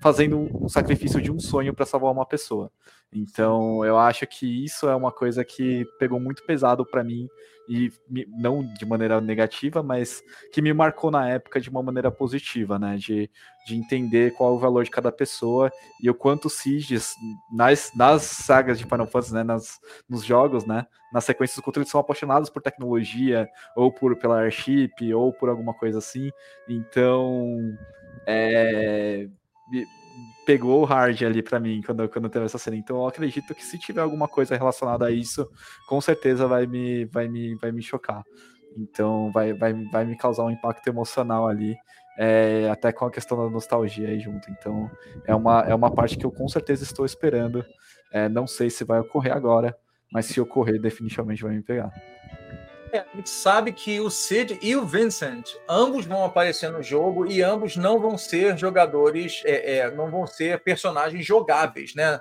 fazendo um sacrifício de um sonho para salvar uma pessoa. Então, eu acho que isso é uma coisa que pegou muito pesado para mim e não de maneira negativa, mas que me marcou na época de uma maneira positiva, né? De, de entender qual é o valor de cada pessoa e o quanto Siges nas, nas sagas de Final Fantasy, né? Nas, nos jogos, né? Nas sequências culturais eles são apaixonados por tecnologia, ou por pela airship, ou por alguma coisa assim. Então, é, pegou o hard ali para mim quando, quando teve essa cena. Então eu acredito que se tiver alguma coisa relacionada a isso, com certeza vai me, vai me, vai me chocar. Então vai, vai, vai me causar um impacto emocional ali, é, até com a questão da nostalgia aí junto. Então é uma, é uma parte que eu com certeza estou esperando. É, não sei se vai ocorrer agora, mas se ocorrer, definitivamente vai me pegar. É, a gente sabe que o Sid e o Vincent, ambos vão aparecer no jogo e ambos não vão ser jogadores, é, é, não vão ser personagens jogáveis, né?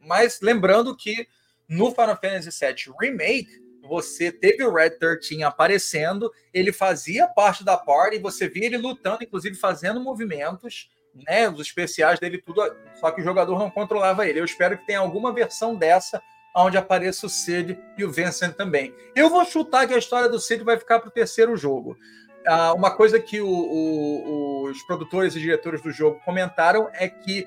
Mas lembrando que no Final Fantasy VII Remake, você teve o Red 13 aparecendo, ele fazia parte da party, você via ele lutando, inclusive fazendo movimentos, né? Os especiais dele, tudo, só que o jogador não controlava ele. Eu espero que tenha alguma versão dessa onde apareça o Cid e o Vincent também. Eu vou chutar que a história do Cid vai ficar para o terceiro jogo. Ah, uma coisa que o, o, os produtores e diretores do jogo comentaram é que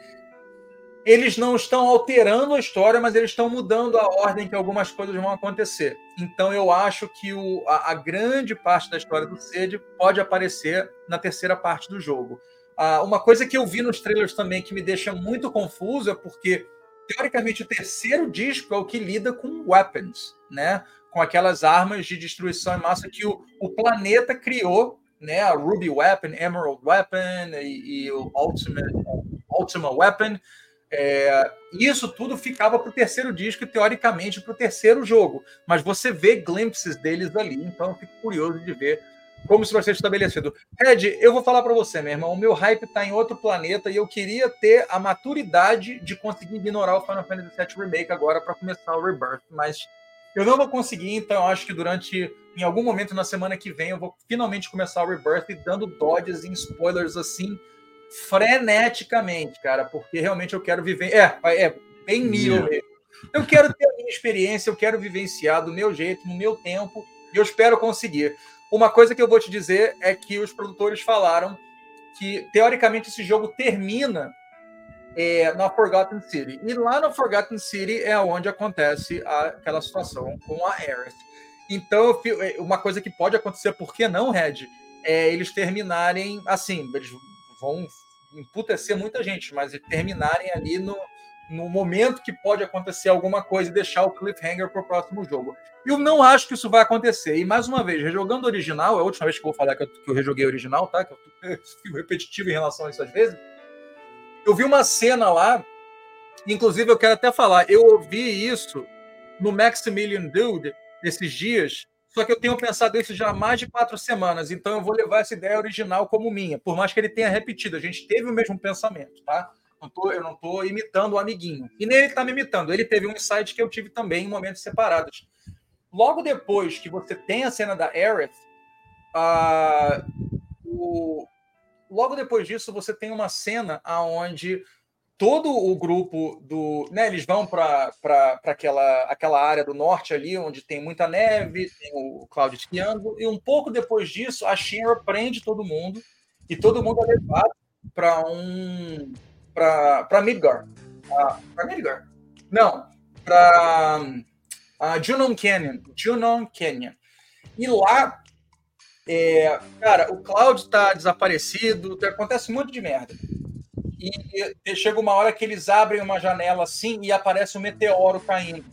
eles não estão alterando a história, mas eles estão mudando a ordem que algumas coisas vão acontecer. Então eu acho que o, a, a, grande parte da história do Cid pode aparecer na terceira parte do jogo. Ah, uma coisa que eu vi nos trailers também que me deixa muito confuso é porque teoricamente, o terceiro disco é o que lida com weapons, né? Com aquelas armas de destruição em massa que o, o planeta criou, né? A Ruby Weapon, Emerald Weapon e, e o Ultimate, Ultima Weapon. É, isso tudo ficava para o terceiro disco teoricamente, para o terceiro jogo. Mas você vê glimpses deles ali, então eu fico curioso de ver como isso vai ser estabelecido. Red, eu vou falar para você, meu irmão, o meu hype está em outro planeta e eu queria ter a maturidade de conseguir ignorar o Final Fantasy VII Remake agora para começar o Rebirth, mas eu não vou conseguir, então eu acho que durante, em algum momento na semana que vem, eu vou finalmente começar o Rebirth dando dodges em spoilers assim, freneticamente, cara, porque realmente eu quero viver. É, é bem Neo mesmo. Eu quero ter a minha experiência, eu quero vivenciar do meu jeito, no meu tempo, e eu espero conseguir. Uma coisa que eu vou te dizer é que os produtores falaram que, teoricamente, esse jogo termina é, na Forgotten City. E lá na Forgotten City é onde acontece aquela situação com a Aerith. Então, é, uma coisa que pode acontecer, por que não, Red? É eles terminarem assim, eles vão emputecer muita gente, mas terminarem ali no, no momento que pode acontecer alguma coisa e deixar o cliffhanger para o próximo jogo. Eu não acho que isso vai acontecer. E mais uma vez, rejogando o original, é a última vez que eu vou falar que eu, que eu rejoguei o original, tá? Que eu fico repetitivo em relação a isso às vezes. Eu vi uma cena lá, inclusive eu quero até falar, eu ouvi isso no Maximilian Dude esses dias, só que eu tenho pensado isso já há mais de quatro semanas, então eu vou levar essa ideia original como minha, por mais que ele tenha repetido. A gente teve o mesmo pensamento, tá? Não tô, eu não estou imitando o amiguinho. E nem ele está me imitando. Ele teve um insight que eu tive também em momentos separados. Logo depois que você tem a cena da Aerith, o... logo depois disso você tem uma cena aonde todo o grupo do. Né, eles vão para aquela, aquela área do norte ali, onde tem muita neve, tem o Cloud esquiando, e um pouco depois disso, a Shinra prende todo mundo, e todo mundo é levado para um para Midgar. Uh, para Midgar? Não, para uh, Junon Canyon. Junon Canyon. E lá, é, cara, o Cloud está desaparecido, acontece muito de merda. E, e chega uma hora que eles abrem uma janela assim e aparece um meteoro caindo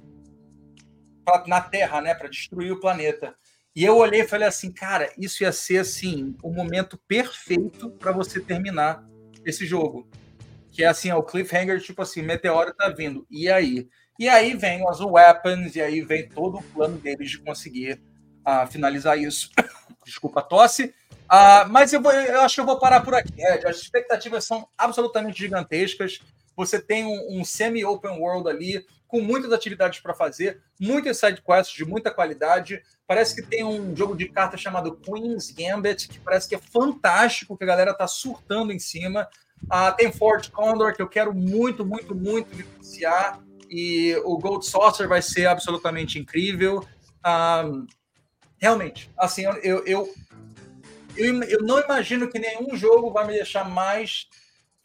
pra, na Terra, né, para destruir o planeta. E eu olhei e falei assim, cara, isso ia ser assim o momento perfeito para você terminar esse jogo que é assim, é o cliffhanger, tipo assim, meteoro tá vindo, e aí? E aí vem as weapons, e aí vem todo o plano deles de conseguir uh, finalizar isso. (coughs) Desculpa a tosse. Uh, mas eu, vou, eu acho que eu vou parar por aqui, Red. As expectativas são absolutamente gigantescas. você tem um, um semi-open world ali, com muitas atividades para fazer, muitas side quests de muita qualidade. Parece que tem um jogo de cartas chamado Queen's Gambit, que parece que é fantástico, que a galera tá surtando em cima. Uh, tem Fort Condor, que eu quero muito, muito, muito vivenciar. E o Gold Saucer vai ser absolutamente incrível. Ah, realmente, assim, eu, eu, eu, eu, não imagino que nenhum jogo vai me deixar mais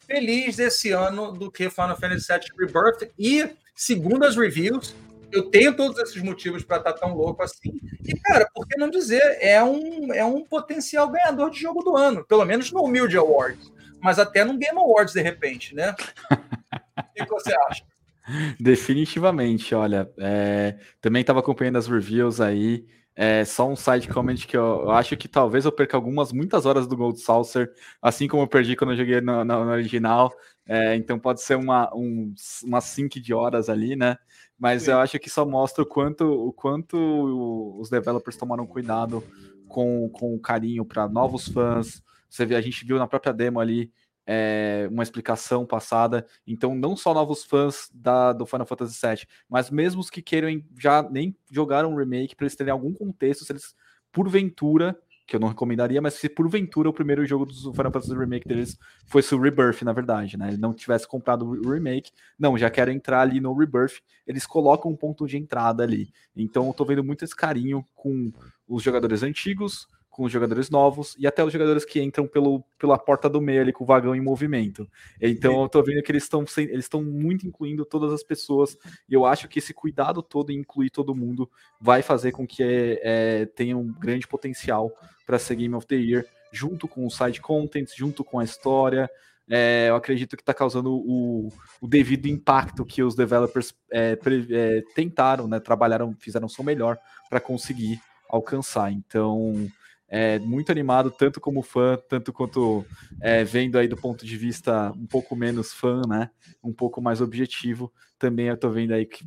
feliz esse ano do que Final Fantasy VII Rebirth. E segundo as reviews, eu tenho todos esses motivos para estar tá tão louco assim. E, cara, por que não dizer? É um, é um potencial ganhador de jogo do ano, pelo menos no Humilde Awards, mas até no Game Awards, de repente, né? o que você acha? (laughs) Definitivamente, olha, é, também estava acompanhando as reviews aí. É só um side comment que eu, eu, acho que talvez eu perca algumas, muitas horas do Gold Saucer, assim como eu perdi quando eu joguei no, no, no original. É, então pode ser uma, um, uma sync de horas ali, né? Mas Sim. eu acho que só mostra o quanto, o quanto os developers tomaram cuidado com, com o carinho para novos fãs. Você vê, a gente viu na própria demo ali é, uma explicação passada. Então, não só novos fãs da, do Final Fantasy VII, mas mesmo os que queiram já nem jogaram um remake para eles terem algum contexto, se eles, porventura, que eu não recomendaria, mas se porventura o primeiro jogo do Final Fantasy Remake deles fosse o Rebirth, na verdade, né? Ele não tivesse comprado o remake, não, já quero entrar ali no Rebirth, eles colocam um ponto de entrada ali. Então eu tô vendo muito esse carinho com os jogadores antigos, com os jogadores novos e até os jogadores que entram pelo, pela porta do meio ali com o vagão em movimento. Então eu tô vendo que eles estão eles estão muito incluindo todas as pessoas e eu acho que esse cuidado todo em incluir todo mundo vai fazer com que é, é, tenha um grande potencial para ser Game of the Year, junto com o side content, junto com a história. É, eu acredito que está causando o, o, devido impacto que os developers é, é, tentaram, né, trabalharam, fizeram o seu melhor para conseguir alcançar. Então, é, muito animado, tanto como fã, tanto quanto é, vendo aí do ponto de vista um pouco menos fã, né? Um pouco mais objetivo. Também eu tô vendo aí que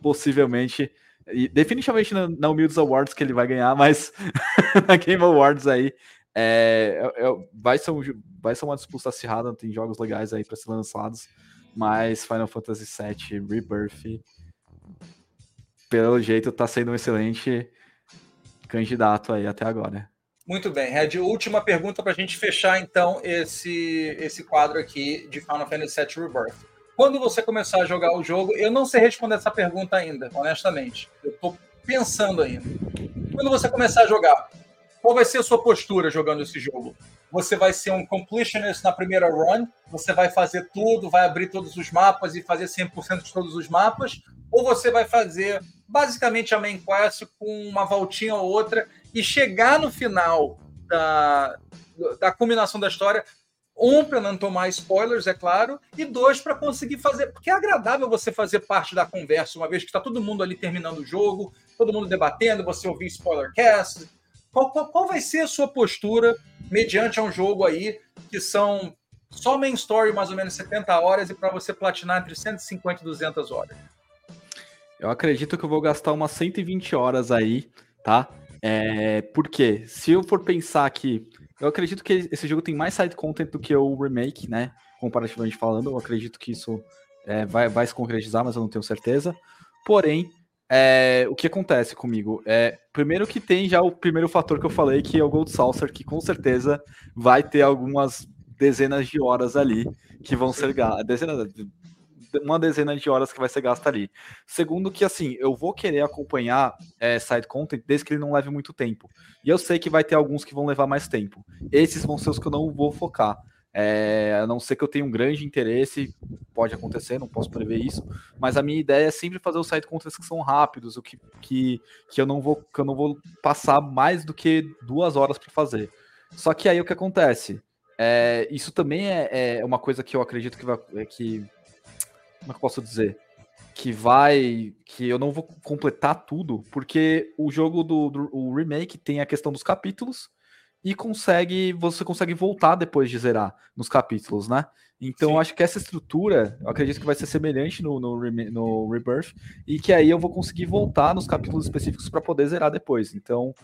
possivelmente, e definitivamente na, na Humildes Awards que ele vai ganhar, mas (laughs) na Game Awards aí é, é, é, vai, ser um, vai ser uma disputa acirrada, tem jogos legais aí para ser lançados, mas Final Fantasy VII Rebirth, pelo jeito, tá sendo um excelente candidato aí até agora. Muito bem, Red. Última pergunta para a gente fechar, então, esse, esse quadro aqui de Final Fantasy VII Rebirth. Quando você começar a jogar o jogo, eu não sei responder essa pergunta ainda, honestamente. Eu estou pensando ainda. Quando você começar a jogar, qual vai ser a sua postura jogando esse jogo? Você vai ser um completionist na primeira run? Você vai fazer tudo, vai abrir todos os mapas e fazer 100% de todos os mapas? Ou você vai fazer basicamente a main quest com uma voltinha ou outra e chegar no final da, da combinação da história, um, para não tomar spoilers, é claro, e dois, para conseguir fazer. Porque é agradável você fazer parte da conversa, uma vez que está todo mundo ali terminando o jogo, todo mundo debatendo, você ouvir spoilercast. Qual, qual, qual vai ser a sua postura mediante a um jogo aí que são só main story mais ou menos 70 horas e para você platinar entre 150 e 200 horas? Eu acredito que eu vou gastar umas 120 horas aí, tá? É, porque se eu for pensar que eu acredito que esse jogo tem mais side content do que o remake, né? Comparativamente falando, eu acredito que isso é, vai, vai se concretizar, mas eu não tenho certeza. Porém, é, o que acontece comigo? É, primeiro que tem já o primeiro fator que eu falei, que é o Gold Saucer, que com certeza vai ter algumas dezenas de horas ali que vão ser dezenas, uma dezena de horas que vai ser gasta ali. Segundo, que assim, eu vou querer acompanhar é, side content desde que ele não leve muito tempo. E eu sei que vai ter alguns que vão levar mais tempo. Esses vão ser os que eu não vou focar. É, a não ser que eu tenha um grande interesse, pode acontecer, não posso prever isso, mas a minha ideia é sempre fazer os side contents que são rápidos, o que, que, que eu não vou que eu não vou passar mais do que duas horas para fazer. Só que aí o que acontece? É, isso também é, é, uma coisa que eu acredito que, vai, que como é que eu posso dizer? Que vai. Que eu não vou completar tudo, porque o jogo do, do o remake tem a questão dos capítulos e consegue. Você consegue voltar depois de zerar nos capítulos, né? Então, eu acho que essa estrutura, eu acredito que vai ser semelhante no, no, no Rebirth, e que aí eu vou conseguir voltar nos capítulos específicos para poder zerar depois. Então.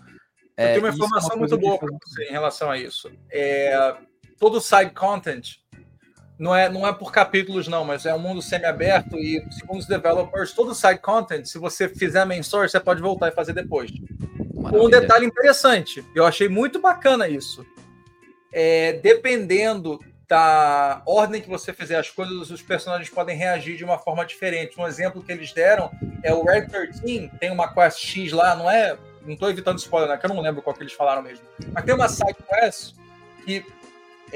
É, eu tenho uma informação é uma muito boa para você em relação a isso. É, todo side content não é, não é por capítulos, não, mas é um mundo semi-aberto e, segundo os developers, todo side content, se você fizer a main story, você pode voltar e fazer depois. Maravilha. Um detalhe interessante, eu achei muito bacana isso. É, dependendo da ordem que você fizer as coisas, os personagens podem reagir de uma forma diferente. Um exemplo que eles deram é o Red 13, tem uma quest X lá, não é. Não estou evitando spoiler, né? Que eu não lembro qual que eles falaram mesmo. Mas tem uma side quest que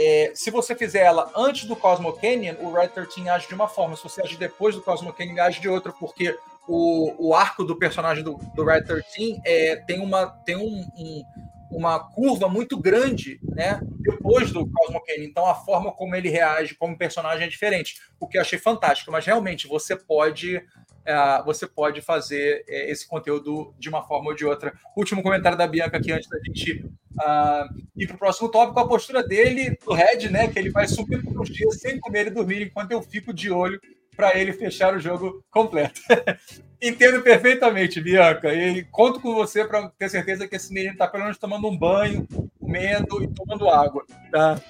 é, se você fizer ela antes do Cosmo Canyon, o Red 13 age de uma forma. Se você agir depois do Cosmo Canyon, age de outra, porque o, o arco do personagem do, do Red 13 é, tem, uma, tem um, um, uma curva muito grande né, depois do Cosmo Canyon. Então, a forma como ele reage como personagem é diferente, o que eu achei fantástico. Mas, realmente, você pode você pode fazer é, esse conteúdo de uma forma ou de outra. Último comentário da Bianca aqui antes da gente uh, ir para o próximo tópico, a postura dele, do Red, né? Que ele vai subir por uns dias sem comer e dormir, enquanto eu fico de olho para ele fechar o jogo completo. (laughs) Entendo perfeitamente, Bianca, e conto com você para ter certeza que esse menino está pelo menos tomando um banho, comendo e tomando água. Tá?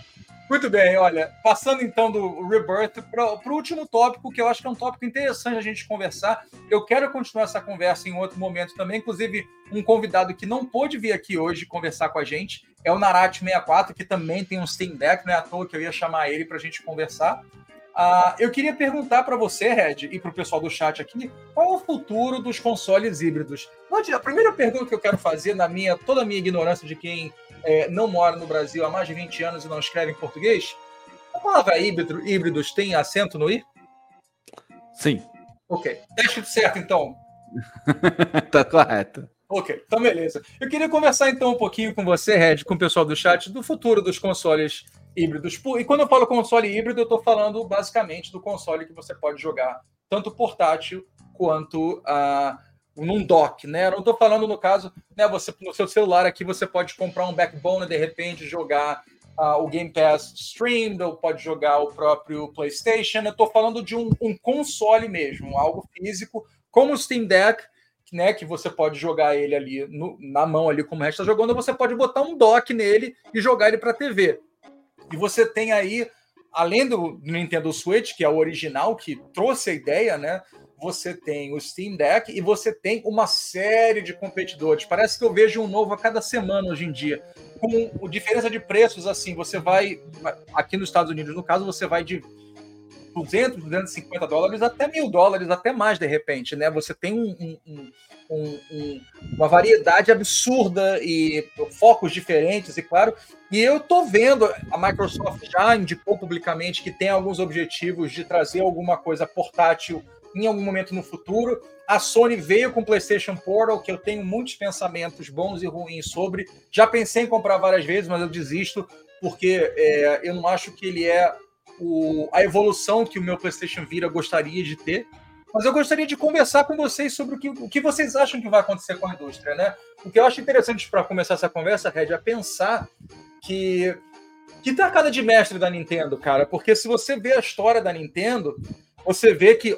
Muito bem, olha, passando então do Rebirth para o último tópico, que eu acho que é um tópico interessante a gente conversar. Eu quero continuar essa conversa em outro momento também, inclusive um convidado que não pôde vir aqui hoje conversar com a gente é o Narat64, que também tem um Steam Deck, não é à toa que eu ia chamar ele para a gente conversar. Uh, eu queria perguntar para você, Red, e para o pessoal do chat aqui, qual é o futuro dos consoles híbridos? A primeira pergunta que eu quero fazer, na minha toda a minha ignorância de quem é, não mora no Brasil há mais de 20 anos e não escreve em português, a palavra híbrido, híbridos tem acento no i? Sim. Ok. Teste certo, então. (laughs) tá correto. Ok, então beleza. Eu queria conversar então um pouquinho com você, Red, com o pessoal do chat, do futuro dos consoles híbridos. E quando eu falo console híbrido, eu estou falando basicamente do console que você pode jogar tanto portátil quanto uh, num dock, né? Eu não estou falando no caso, né? Você no seu celular aqui você pode comprar um backbone e de repente jogar uh, o Game Pass Stream, ou pode jogar o próprio PlayStation. Eu estou falando de um, um, console mesmo, algo físico, como o Steam Deck, né? Que você pode jogar ele ali no, na mão ali como o resto está jogando, ou você pode botar um dock nele e jogar ele para TV. E você tem aí além do Nintendo Switch, que é o original, que trouxe a ideia, né? Você tem o Steam Deck e você tem uma série de competidores. Parece que eu vejo um novo a cada semana hoje em dia. Com diferença de preços, assim, você vai. Aqui nos Estados Unidos, no caso, você vai de 200, 250 dólares até mil dólares, até mais de repente, né? Você tem um, um, um, uma variedade absurda e focos diferentes, e claro. E eu tô vendo, a Microsoft já indicou publicamente que tem alguns objetivos de trazer alguma coisa portátil em algum momento no futuro. A Sony veio com o PlayStation Portal, que eu tenho muitos pensamentos bons e ruins sobre. Já pensei em comprar várias vezes, mas eu desisto, porque é, eu não acho que ele é o, a evolução que o meu PlayStation Vita gostaria de ter. Mas eu gostaria de conversar com vocês sobre o que, o que vocês acham que vai acontecer com a indústria, né? O que eu acho interessante para começar essa conversa, Red, é pensar que que tacada de mestre da Nintendo, cara, porque se você vê a história da Nintendo, você vê que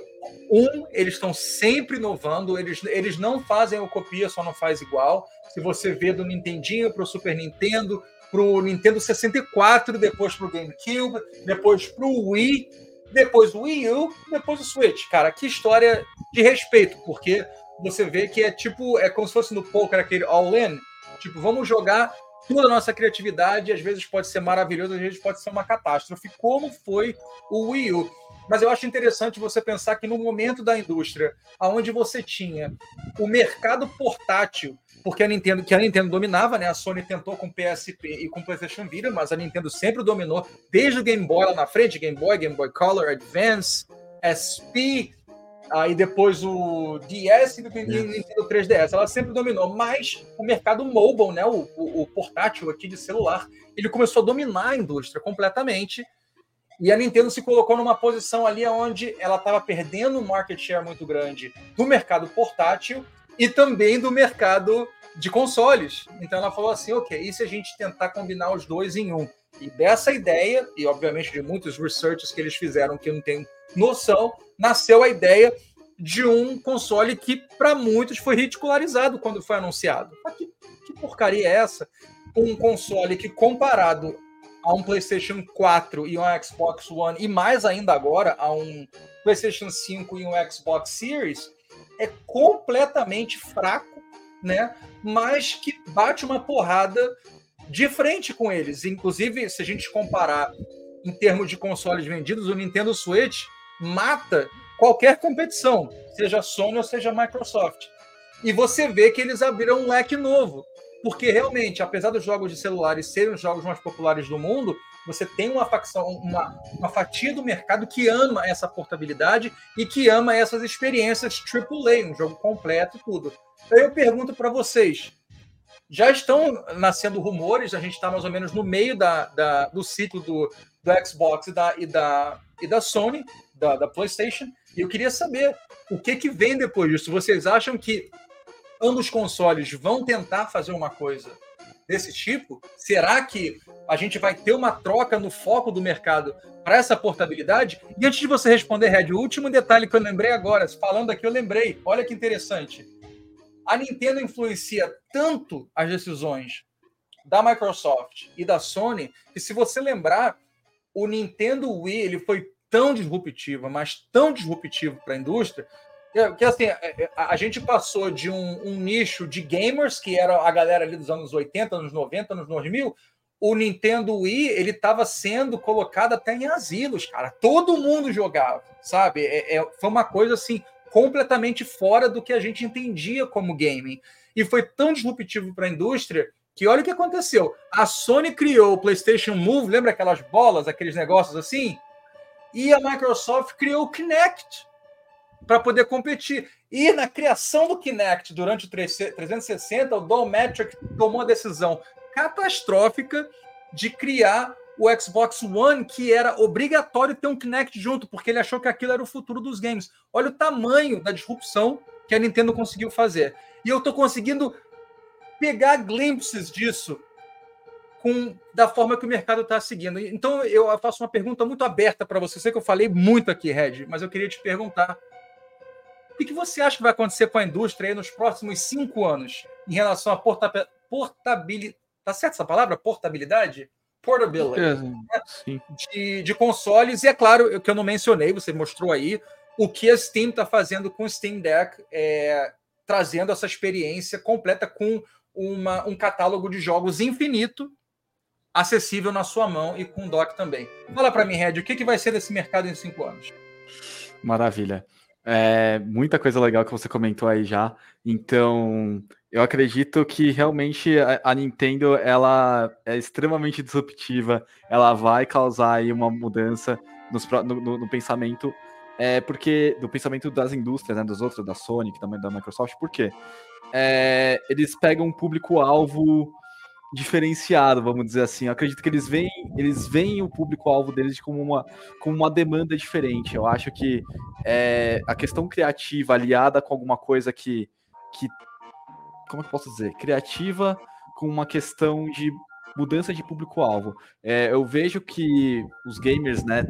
um, eles estão sempre inovando, eles, eles não fazem o copia, só não faz igual. Se você vê do Nintendinho para o Super Nintendo, para o Nintendo 64, depois para o GameCube, depois para o Wii, depois o Wii U, depois o Switch. Cara, que história de respeito, porque você vê que é tipo, é como se fosse no poker aquele all-in, tipo, vamos jogar toda a nossa criatividade, às vezes pode ser maravilhoso, às vezes pode ser uma catástrofe, como foi o Wii U. Mas eu acho interessante você pensar que no momento da indústria, aonde você tinha o mercado portátil, porque a Nintendo, que a Nintendo dominava, né? A Sony tentou com PSP e com PlayStation Vita, mas a Nintendo sempre dominou, desde o Game Boy lá na frente, Game Boy, Game Boy Color, Advance, SP, aí depois o DS e o Nintendo 3DS. Ela sempre dominou, mas o mercado mobile, né? O, o, o portátil aqui de celular, ele começou a dominar a indústria completamente e a Nintendo se colocou numa posição ali onde ela estava perdendo um market share muito grande do mercado portátil e também do mercado de consoles. Então ela falou assim: ok, e se a gente tentar combinar os dois em um? E dessa ideia, e obviamente de muitos researches que eles fizeram que eu não tenho noção, nasceu a ideia de um console que para muitos foi ridicularizado quando foi anunciado. Que, que porcaria é essa? Um console que, comparado a um PlayStation 4 e um Xbox One, e mais ainda agora a um PlayStation 5 e um Xbox Series, é completamente fraco, né? Mas que bate uma porrada de frente com eles. Inclusive, se a gente comparar em termos de consoles vendidos, o Nintendo Switch mata qualquer competição, seja Sony ou seja Microsoft. E você vê que eles abriram um leque novo. Porque realmente, apesar dos jogos de celulares serem os jogos mais populares do mundo, você tem uma facção, uma, uma fatia do mercado que ama essa portabilidade e que ama essas experiências AAA, um jogo completo e tudo. Então eu pergunto para vocês: já estão nascendo rumores, a gente está mais ou menos no meio da, da, do ciclo do, do Xbox e da, e da, e da Sony, da, da PlayStation, e eu queria saber o que, que vem depois disso. Vocês acham que ambos consoles vão tentar fazer uma coisa desse tipo? Será que a gente vai ter uma troca no foco do mercado para essa portabilidade? E antes de você responder, Red, o último detalhe que eu lembrei agora, falando aqui, eu lembrei, olha que interessante. A Nintendo influencia tanto as decisões da Microsoft e da Sony que, se você lembrar, o Nintendo Wii ele foi tão disruptivo, mas tão disruptivo para a indústria, que assim, a, é, é, a, gente passou de um, um, nicho de gamers, que era a galera ali dos anos 80, anos 90, anos 2000, o Nintendo Wii, ele estava sendo colocado até em asilos, cara. Todo mundo jogava, sabe? É, é, foi uma coisa assim, completamente fora do que a gente entendia como gaming. E foi tão disruptivo para a indústria que olha o que aconteceu. A Sony criou o PlayStation Move, lembra aquelas bolas, aqueles negócios assim? E a Microsoft criou o Kinect para poder competir. E na criação do Kinect durante o 360, o Don Metric tomou a decisão catastrófica de criar o Xbox One, que era obrigatório ter um Kinect junto, porque ele achou que aquilo era o futuro dos games. Olha o tamanho da disrupção que a Nintendo conseguiu fazer. E eu estou conseguindo pegar glimpses disso com da forma que o mercado está seguindo. Então eu faço uma pergunta muito aberta para você. Eu sei que eu falei muito aqui, Red, mas eu queria te perguntar o que, você acha que vai acontecer com a indústria nos próximos cinco anos em relação à portabilidade? Tá certo essa palavra? Portabilidade? Portability. É, né? de, de consoles. E é claro, que eu não mencionei, você mostrou aí, o que a Steam está fazendo com o Steam Deck, é, trazendo essa experiência completa com uma, um catálogo de jogos infinito acessível na sua mão e com dock também. Fala para mim, Red, o que, que vai ser desse mercado em cinco anos? Maravilha. É, muita coisa legal que você comentou aí já. Então, eu acredito que realmente a, Nintendo ela é extremamente disruptiva. Ela vai causar aí uma mudança no, no, no, pensamento, é, porque do pensamento das indústrias, né, dos outros, da Sony, também da Microsoft. Por quê? É, eles pegam um público-alvo diferenciado, vamos dizer assim. Eu acredito que eles veem, eles veem o público-alvo deles como uma, como uma demanda diferente. Eu acho que é, a questão criativa aliada com alguma coisa que, que. Como é que eu posso dizer? Criativa com uma questão de mudança de público-alvo. É, eu vejo que os gamers, né,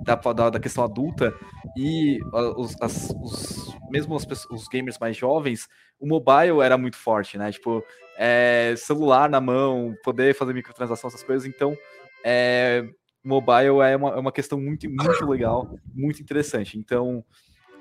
da, da, da questão adulta e os, as, os mesmo os, os gamers mais jovens, o mobile era muito forte, né? Tipo, é, celular na mão, poder fazer microtransação, essas coisas. Então, é, mobile é uma, é uma questão muito, muito legal, muito interessante. Então,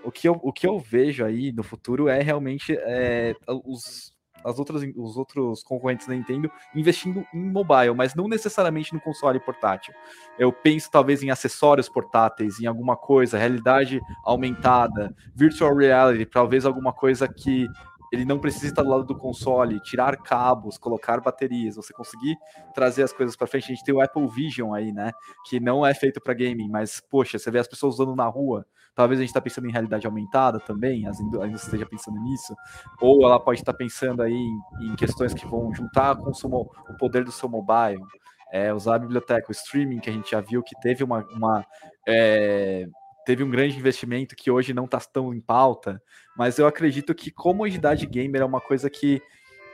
o que eu, o que eu vejo aí no futuro é realmente é, os, as outras, os outros concorrentes da Nintendo investindo em mobile, mas não necessariamente no console portátil. Eu penso talvez em acessórios portáteis, em alguma coisa, realidade aumentada, virtual reality, talvez alguma coisa que ele não precisa estar do lado do console, tirar cabos, colocar baterias, você conseguir trazer as coisas para frente. A gente tem o Apple Vision aí, né? Que não é feito para gaming, mas poxa, você vê as pessoas usando na rua. Talvez a gente está pensando em realidade aumentada também, indústrias esteja pensando nisso, ou ela pode estar pensando aí em, em questões que vão juntar com o, o poder do seu mobile. É, usar a biblioteca, o streaming que a gente já viu que teve uma, uma é, teve um grande investimento que hoje não está tão em pauta, mas eu acredito que comodidade gamer é uma coisa que,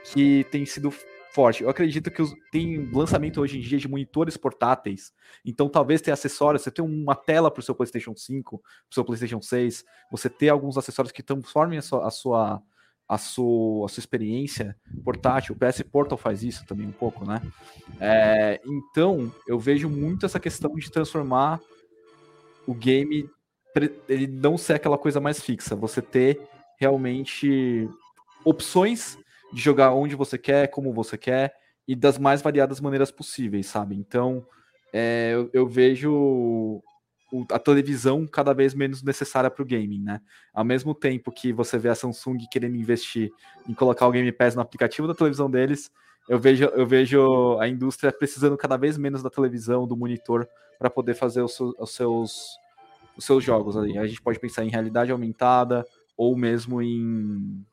que tem sido forte. Eu acredito que os, tem lançamento hoje em dia de monitores portáteis, então talvez tenha acessórios, você tem uma tela para o seu PlayStation 5, para o seu PlayStation 6, você ter alguns acessórios que transformem a sua, a sua, a sua, a sua experiência portátil. O PS Portal faz isso também um pouco, né? É, então, eu vejo muito essa questão de transformar o game, ele não ser aquela coisa mais fixa. Você ter realmente opções de jogar onde você quer, como você quer e das mais variadas maneiras possíveis, sabe? Então, é, eu, eu, vejo a televisão cada vez menos necessária para o gaming, né? Ao mesmo tempo que você vê a Samsung querendo investir em colocar o Game Pass no aplicativo da televisão deles, eu vejo, eu vejo a indústria precisando cada vez menos da televisão, do monitor, para poder fazer os, os, seus, os seus jogos ali. A gente pode pensar em realidade aumentada ou mesmo em,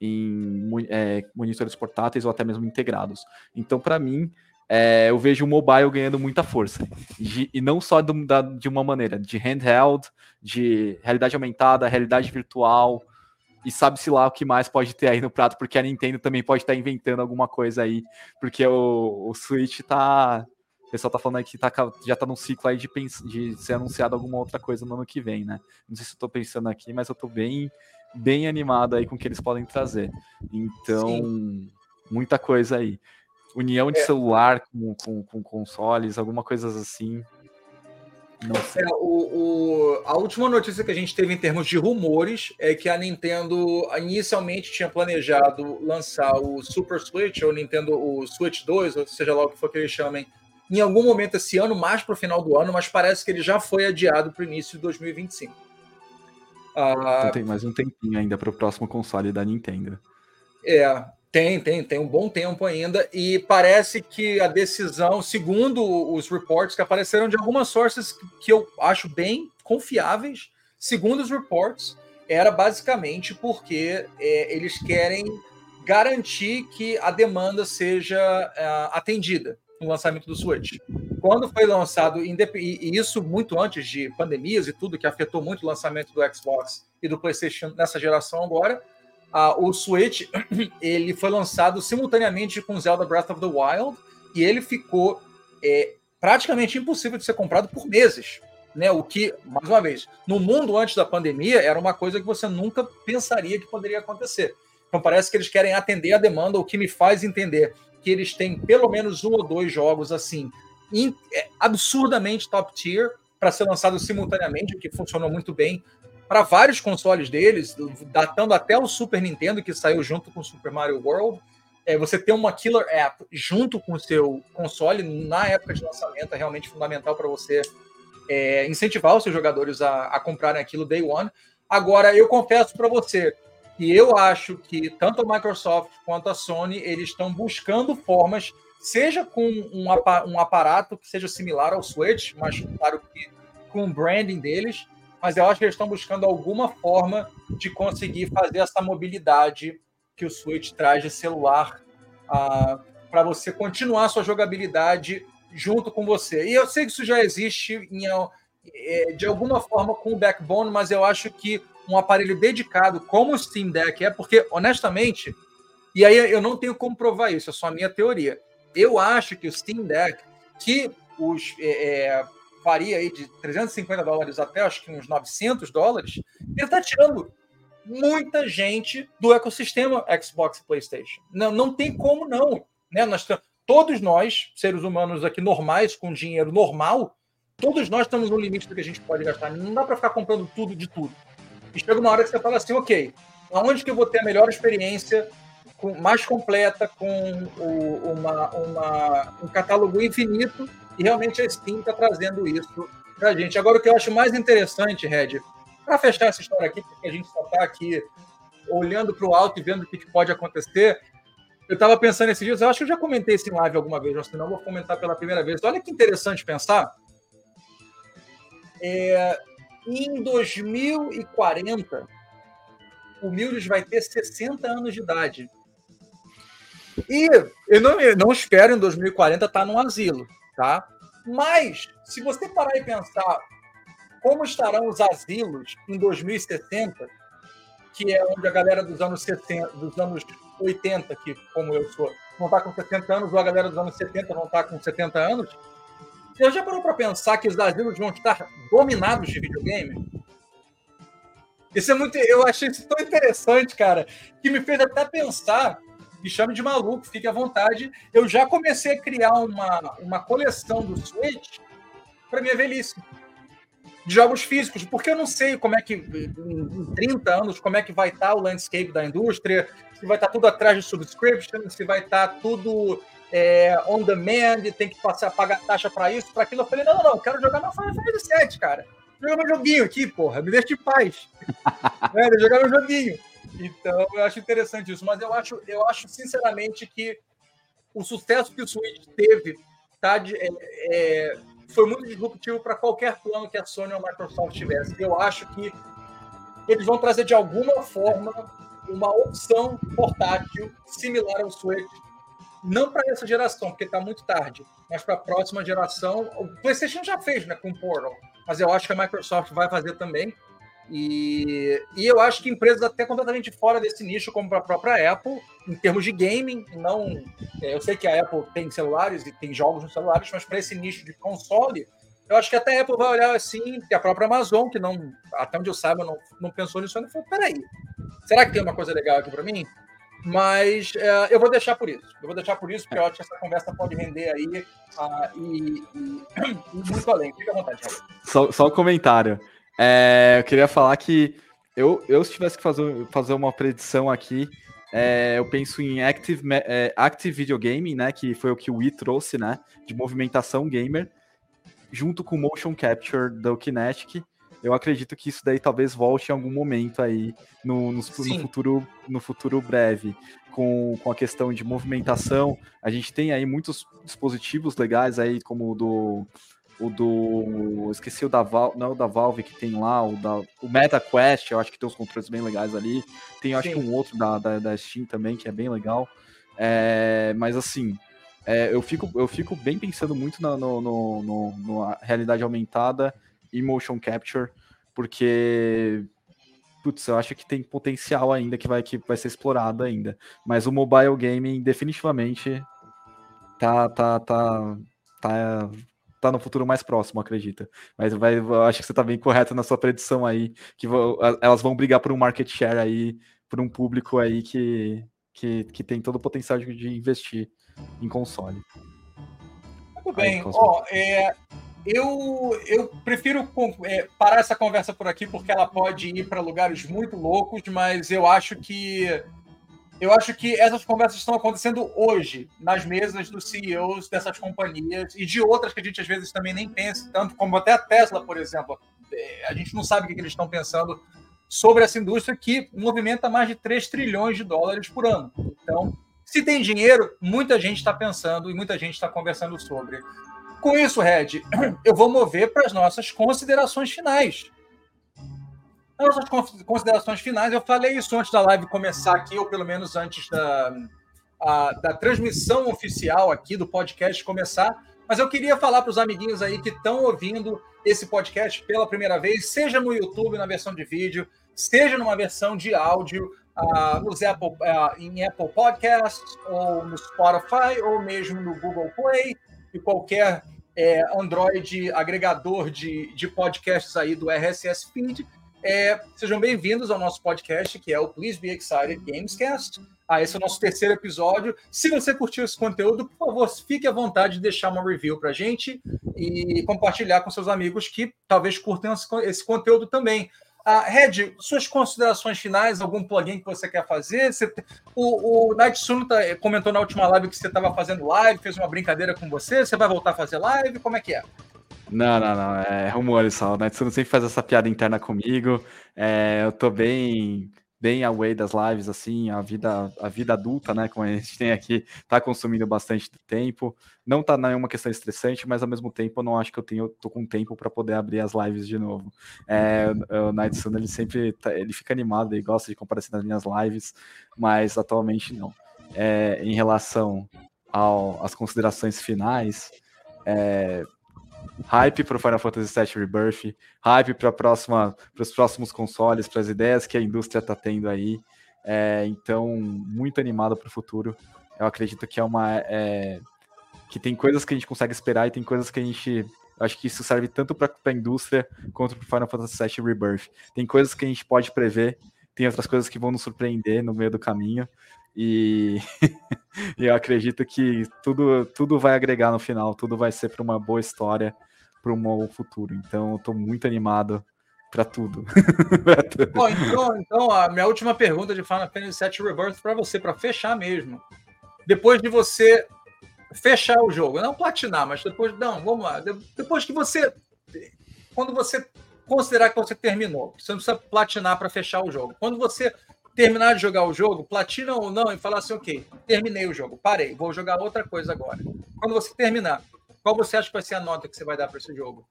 em é, monitores portáteis ou até mesmo integrados. Então, para mim, é, eu vejo o mobile ganhando muita força. De, e não só do, da, de uma maneira, de handheld, de realidade aumentada, realidade virtual, e sabe-se lá o que mais pode ter aí no prato, porque a Nintendo também pode estar inventando alguma coisa aí, porque o, o Switch tá. O pessoal tá falando aí que tá, já tá num ciclo aí de, de ser anunciado alguma outra coisa no ano que vem, né? Não sei se eu tô pensando aqui, mas eu tô bem, bem animado aí com o que eles podem trazer. Então, Sim. muita coisa aí união de é. celular com, com, com, consoles, alguma coisa assim. Não sei. É, o, o, a última notícia que a gente teve em termos de rumores é que a Nintendo inicialmente tinha planejado lançar o Super Switch, ou Nintendo o Switch 2, ou seja lá o que for que eles chamem, em algum momento esse ano, mais para o final do ano, mas parece que ele já foi adiado para o início de 2025. Ah, então tem mais um tempinho ainda para o próximo console da Nintendo. É, tem, tem, tem um bom tempo ainda, e parece que a decisão, segundo os reports que apareceram de algumas sources que eu acho bem confiáveis, segundo os reports, era basicamente porque é, eles querem garantir que a demanda seja é, atendida no lançamento do Switch. Quando foi lançado, e isso muito antes de pandemias e tudo, que afetou muito o lançamento do Xbox e do PlayStation nessa geração agora, o Switch (clears throat) ele foi lançado simultaneamente com Zelda Breath of the Wild e ele ficou é, praticamente impossível de ser comprado por meses. Né, o que, mais uma vez, no mundo antes da pandemia era uma coisa que você nunca pensaria que poderia acontecer. Então parece que eles querem atender a demanda, o que me faz entender que eles têm pelo menos um ou dois jogos assim in, é, absurdamente top tier para ser lançados simultaneamente, o que funcionou muito bem para vários consoles deles, datando até o Super Nintendo, que saiu junto com o Super Mario World. É, você ter uma killer app junto com o seu console na época de lançamento é realmente fundamental para você é, incentivar os seus jogadores a, a comprarem aquilo day one. Agora, eu confesso para você que eu acho que tanto a Microsoft quanto a Sony eles estão buscando formas, seja com um, um aparato que seja similar ao Switch, mas claro que com o branding deles, mas eu acho que eles estão buscando alguma forma de conseguir fazer essa mobilidade que o Switch traz de celular uh, para você continuar sua jogabilidade junto com você. E eu sei que isso já existe em, é, de alguma forma com o Backbone, mas eu acho que um aparelho dedicado como o Steam Deck é, porque, honestamente, e aí eu não tenho como provar isso, é só a minha teoria. Eu acho que o Steam Deck, que os é, é varia aí de 350 dólares até acho que uns 900 dólares, ele está tirando muita gente do ecossistema Xbox e PlayStation. Não, não tem como não. Né? Nós, todos nós, seres humanos aqui normais, com dinheiro normal, todos nós estamos no limite do que a gente pode gastar. Não dá para ficar comprando tudo de tudo. E chega uma hora que você fala assim, ok, aonde que eu vou ter a melhor experiência, com, mais completa, com o, uma, uma, um catálogo infinito e realmente a Steam está trazendo isso para a gente. Agora, o que eu acho mais interessante, Red, para fechar essa história aqui, porque a gente só está aqui olhando para o alto e vendo o que, pode acontecer, eu estava pensando esses dias, eu acho que eu já comentei isso em live alguma vez, se não, vou comentar pela primeira vez. Olha que interessante pensar. É, em 2040, o Mildes vai ter 60 anos de idade. E eu não, eu não espero em 2040 estar tá num asilo tá? Mas, se você parar e pensar como estarão os asilos em 2060, que é onde a galera dos anos 70, dos anos 80, que como eu sou, não está com 60 anos, ou a galera dos anos 70 não está com 70 anos, você já parou para pensar que os asilos vão estar dominados de videogame? Isso é muito. Eu achei isso tão interessante, cara, que me fez até pensar me chame de maluco, fique à vontade. Eu já comecei a criar uma, uma coleção do Switch para minha velhice. De jogos físicos, porque eu não sei como é que, em 30 anos, como é que vai estar o landscape da indústria, se vai estar tudo atrás de subscription, se vai estar tudo é, on demand, tem que passar, pagar taxa para isso, para aquilo. Eu falei, não, não, não, quero jogar meu Final Fantasy VII, cara. Jogar meu joguinho aqui, porra, me deixa de paz. (laughs) é, jogar meu joguinho. Então, eu acho interessante isso. Mas eu acho, eu acho sinceramente, que o sucesso que o Switch teve tá de, é, é, foi muito disruptivo para qualquer plano que a Sony ou a Microsoft tivesse. Eu acho que eles vão trazer de alguma forma uma opção portátil similar ao Switch, não para essa geração, porque está muito tarde, mas para a próxima geração. O PlayStation já fez, né, com o Portal, mas eu acho que a Microsoft vai fazer também. E, e eu acho que empresas até completamente fora desse nicho, como a própria Apple, em termos de gaming, não. É, eu sei que a Apple tem celulares e tem jogos nos celulares, mas para esse nicho de console, eu acho que até a Apple vai olhar assim, que a própria Amazon, que não, até onde eu saiba, não, não pensou nisso ainda, falou: peraí, será que tem uma coisa legal aqui para mim? Mas é, eu vou deixar por isso. Eu vou deixar por isso, porque eu acho que essa conversa pode render aí uh, e, e, e, muito além. Fica à vontade, Só, só um comentário. É, eu queria falar que eu, eu se tivesse que fazer, fazer uma predição aqui, é, eu penso em Active, é, Active Video Gaming, né? Que foi o que o Wii trouxe, né? De movimentação gamer, junto com Motion Capture do Kinetic. Eu acredito que isso daí talvez volte em algum momento aí no, no, no futuro, no futuro breve. Com, com a questão de movimentação, a gente tem aí muitos dispositivos legais aí, como o do o do. Esqueci o da Valve, não é o da Valve que tem lá, o da. O MetaQuest, eu acho que tem uns controles bem legais ali. Tem, acho Sim. que um outro da, da, da, Steam também, que é bem legal. É, mas assim, é, eu, fico, eu fico bem pensando muito na no, no, no, na realidade aumentada e motion capture, porque. Putz, eu acho que tem potencial ainda que vai, que vai ser explorado ainda. Mas o mobile gaming definitivamente tá, tá, tá, tá tá no futuro mais próximo, acredita. Mas vai, eu acho que você tá bem correto na sua predição aí, que elas vão brigar por um market share aí, por um público aí que, que, que tem todo o potencial de, investir em console. Muito bem. Ó, é, eu, eu prefiro é, parar essa conversa por aqui porque ela pode ir para lugares muito loucos, mas eu acho que eu acho que essas conversas estão acontecendo hoje nas mesas dos CEOs dessas companhias e de outras que a gente às vezes também nem pensa, tanto como até a Tesla, por exemplo. É, a gente não sabe o que eles estão pensando sobre essa indústria que movimenta mais de 3 trilhões de dólares por ano. Então, se tem dinheiro, muita gente está pensando e muita gente está conversando sobre. Com isso, Red, (clears throat) eu vou mover para as nossas considerações finais. As nossas considerações finais, eu falei isso antes da live começar aqui, ou pelo menos antes da, a, da transmissão oficial aqui do podcast começar, mas eu queria falar para os amiguinhos aí que estão ouvindo esse podcast pela primeira vez, seja no YouTube na versão de vídeo, seja numa versão de áudio, uh, Apple, uh, em Apple Podcasts, ou no Spotify, ou mesmo no Google Play, e qualquer é, Android agregador de, de podcasts aí do RSS Feed. É, sejam bem-vindos ao nosso podcast, que é o Please Be Excited Gamescast. Ah, esse é o nosso terceiro episódio. Se você curtiu esse conteúdo, por favor, fique à vontade de deixar uma review para gente e compartilhar com seus amigos que talvez curtam esse conteúdo também. Ah, Red, suas considerações finais, algum plugin que você quer fazer? Você, o, o Night Suno tá, comentou na última live que você estava fazendo live, fez uma brincadeira com você. Você vai voltar a fazer live? Como é que é? Não, não, não. É rumores só. O Netsuno sempre faz essa piada interna comigo. É, eu tô bem bem away das lives, assim, a vida, a vida adulta, né, como a gente tem aqui, tá consumindo bastante tempo. Não tá nenhuma questão estressante, mas ao mesmo tempo eu não acho que eu tenho, tô com tempo para poder abrir as lives de novo. É, o Night Sun, ele sempre, tá, ele fica animado, ele gosta de comparecer nas minhas lives, mas atualmente não. É, em relação às considerações finais, é, hype para o Final Fantasy VII Rebirth, hype para os próximos consoles, para as ideias que a indústria está tendo aí. É, então, muito animado para o futuro. Eu acredito que é uma é, que tem coisas que a gente consegue esperar e tem coisas que a gente acho que isso serve tanto para a indústria quanto para o Final Fantasy VII Rebirth. Tem coisas que a gente pode prever, tem outras coisas que vão nos surpreender no meio do caminho. E (laughs) eu acredito que tudo, tudo vai agregar no final, tudo vai ser para uma boa história, um bom futuro. Então, eu tô muito animado para tudo. tudo. (laughs) Bom, então, então, a minha última pergunta de Final Fantasy VII Rebirth para você, para fechar mesmo. Depois de você fechar o jogo, não platinar, mas depois, não, vamos lá. Depois que você, quando você considerar que você terminou, você não precisa platinar para fechar o jogo. Quando você terminar de jogar o jogo, platina ou não, e falar assim, ok, terminei o jogo, parei, vou jogar outra coisa agora. Quando você terminar, qual você acha que vai ser a nota que você vai dar para esse jogo?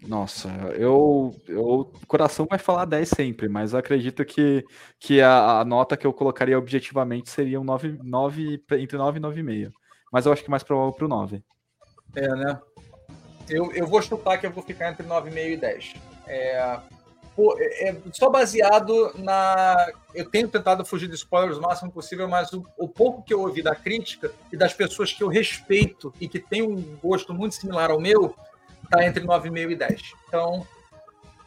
Nossa, eu, eu. O coração vai falar 10 sempre, mas eu acredito que, que a, a nota que eu colocaria objetivamente seria um 9, 9, entre 9 e 9,5. Mas eu acho que mais provável para o 9. É, né? Eu, eu vou chutar que eu vou ficar entre 9,5 e 10. É, é, é, só baseado na. Eu tenho tentado fugir de spoilers o máximo possível, mas o, o, pouco que eu ouvi da crítica e das pessoas que eu respeito e que têm um gosto muito similar ao meu, está entre 9,5 e 10. Então,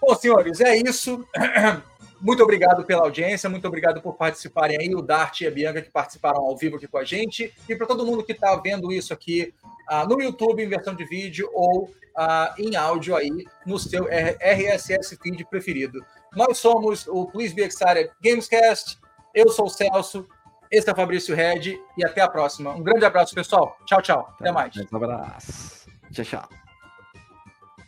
bom, senhores, é isso. (clears throat) Muito obrigado pela audiência, muito obrigado por participarem aí, o Dart e a Bianca que participaram ao vivo aqui com a gente, e para todo mundo que está vendo isso aqui uh, no YouTube em versão de vídeo ou uh, em áudio aí no seu RSS feed preferido. Nós somos o Please Be Excited Gamescast, eu sou o Celso, esse é o Fabrício Red e até a próxima. Um grande abraço, pessoal. Tchau, tchau. Até mais. Um abraço. Tchau, tchau.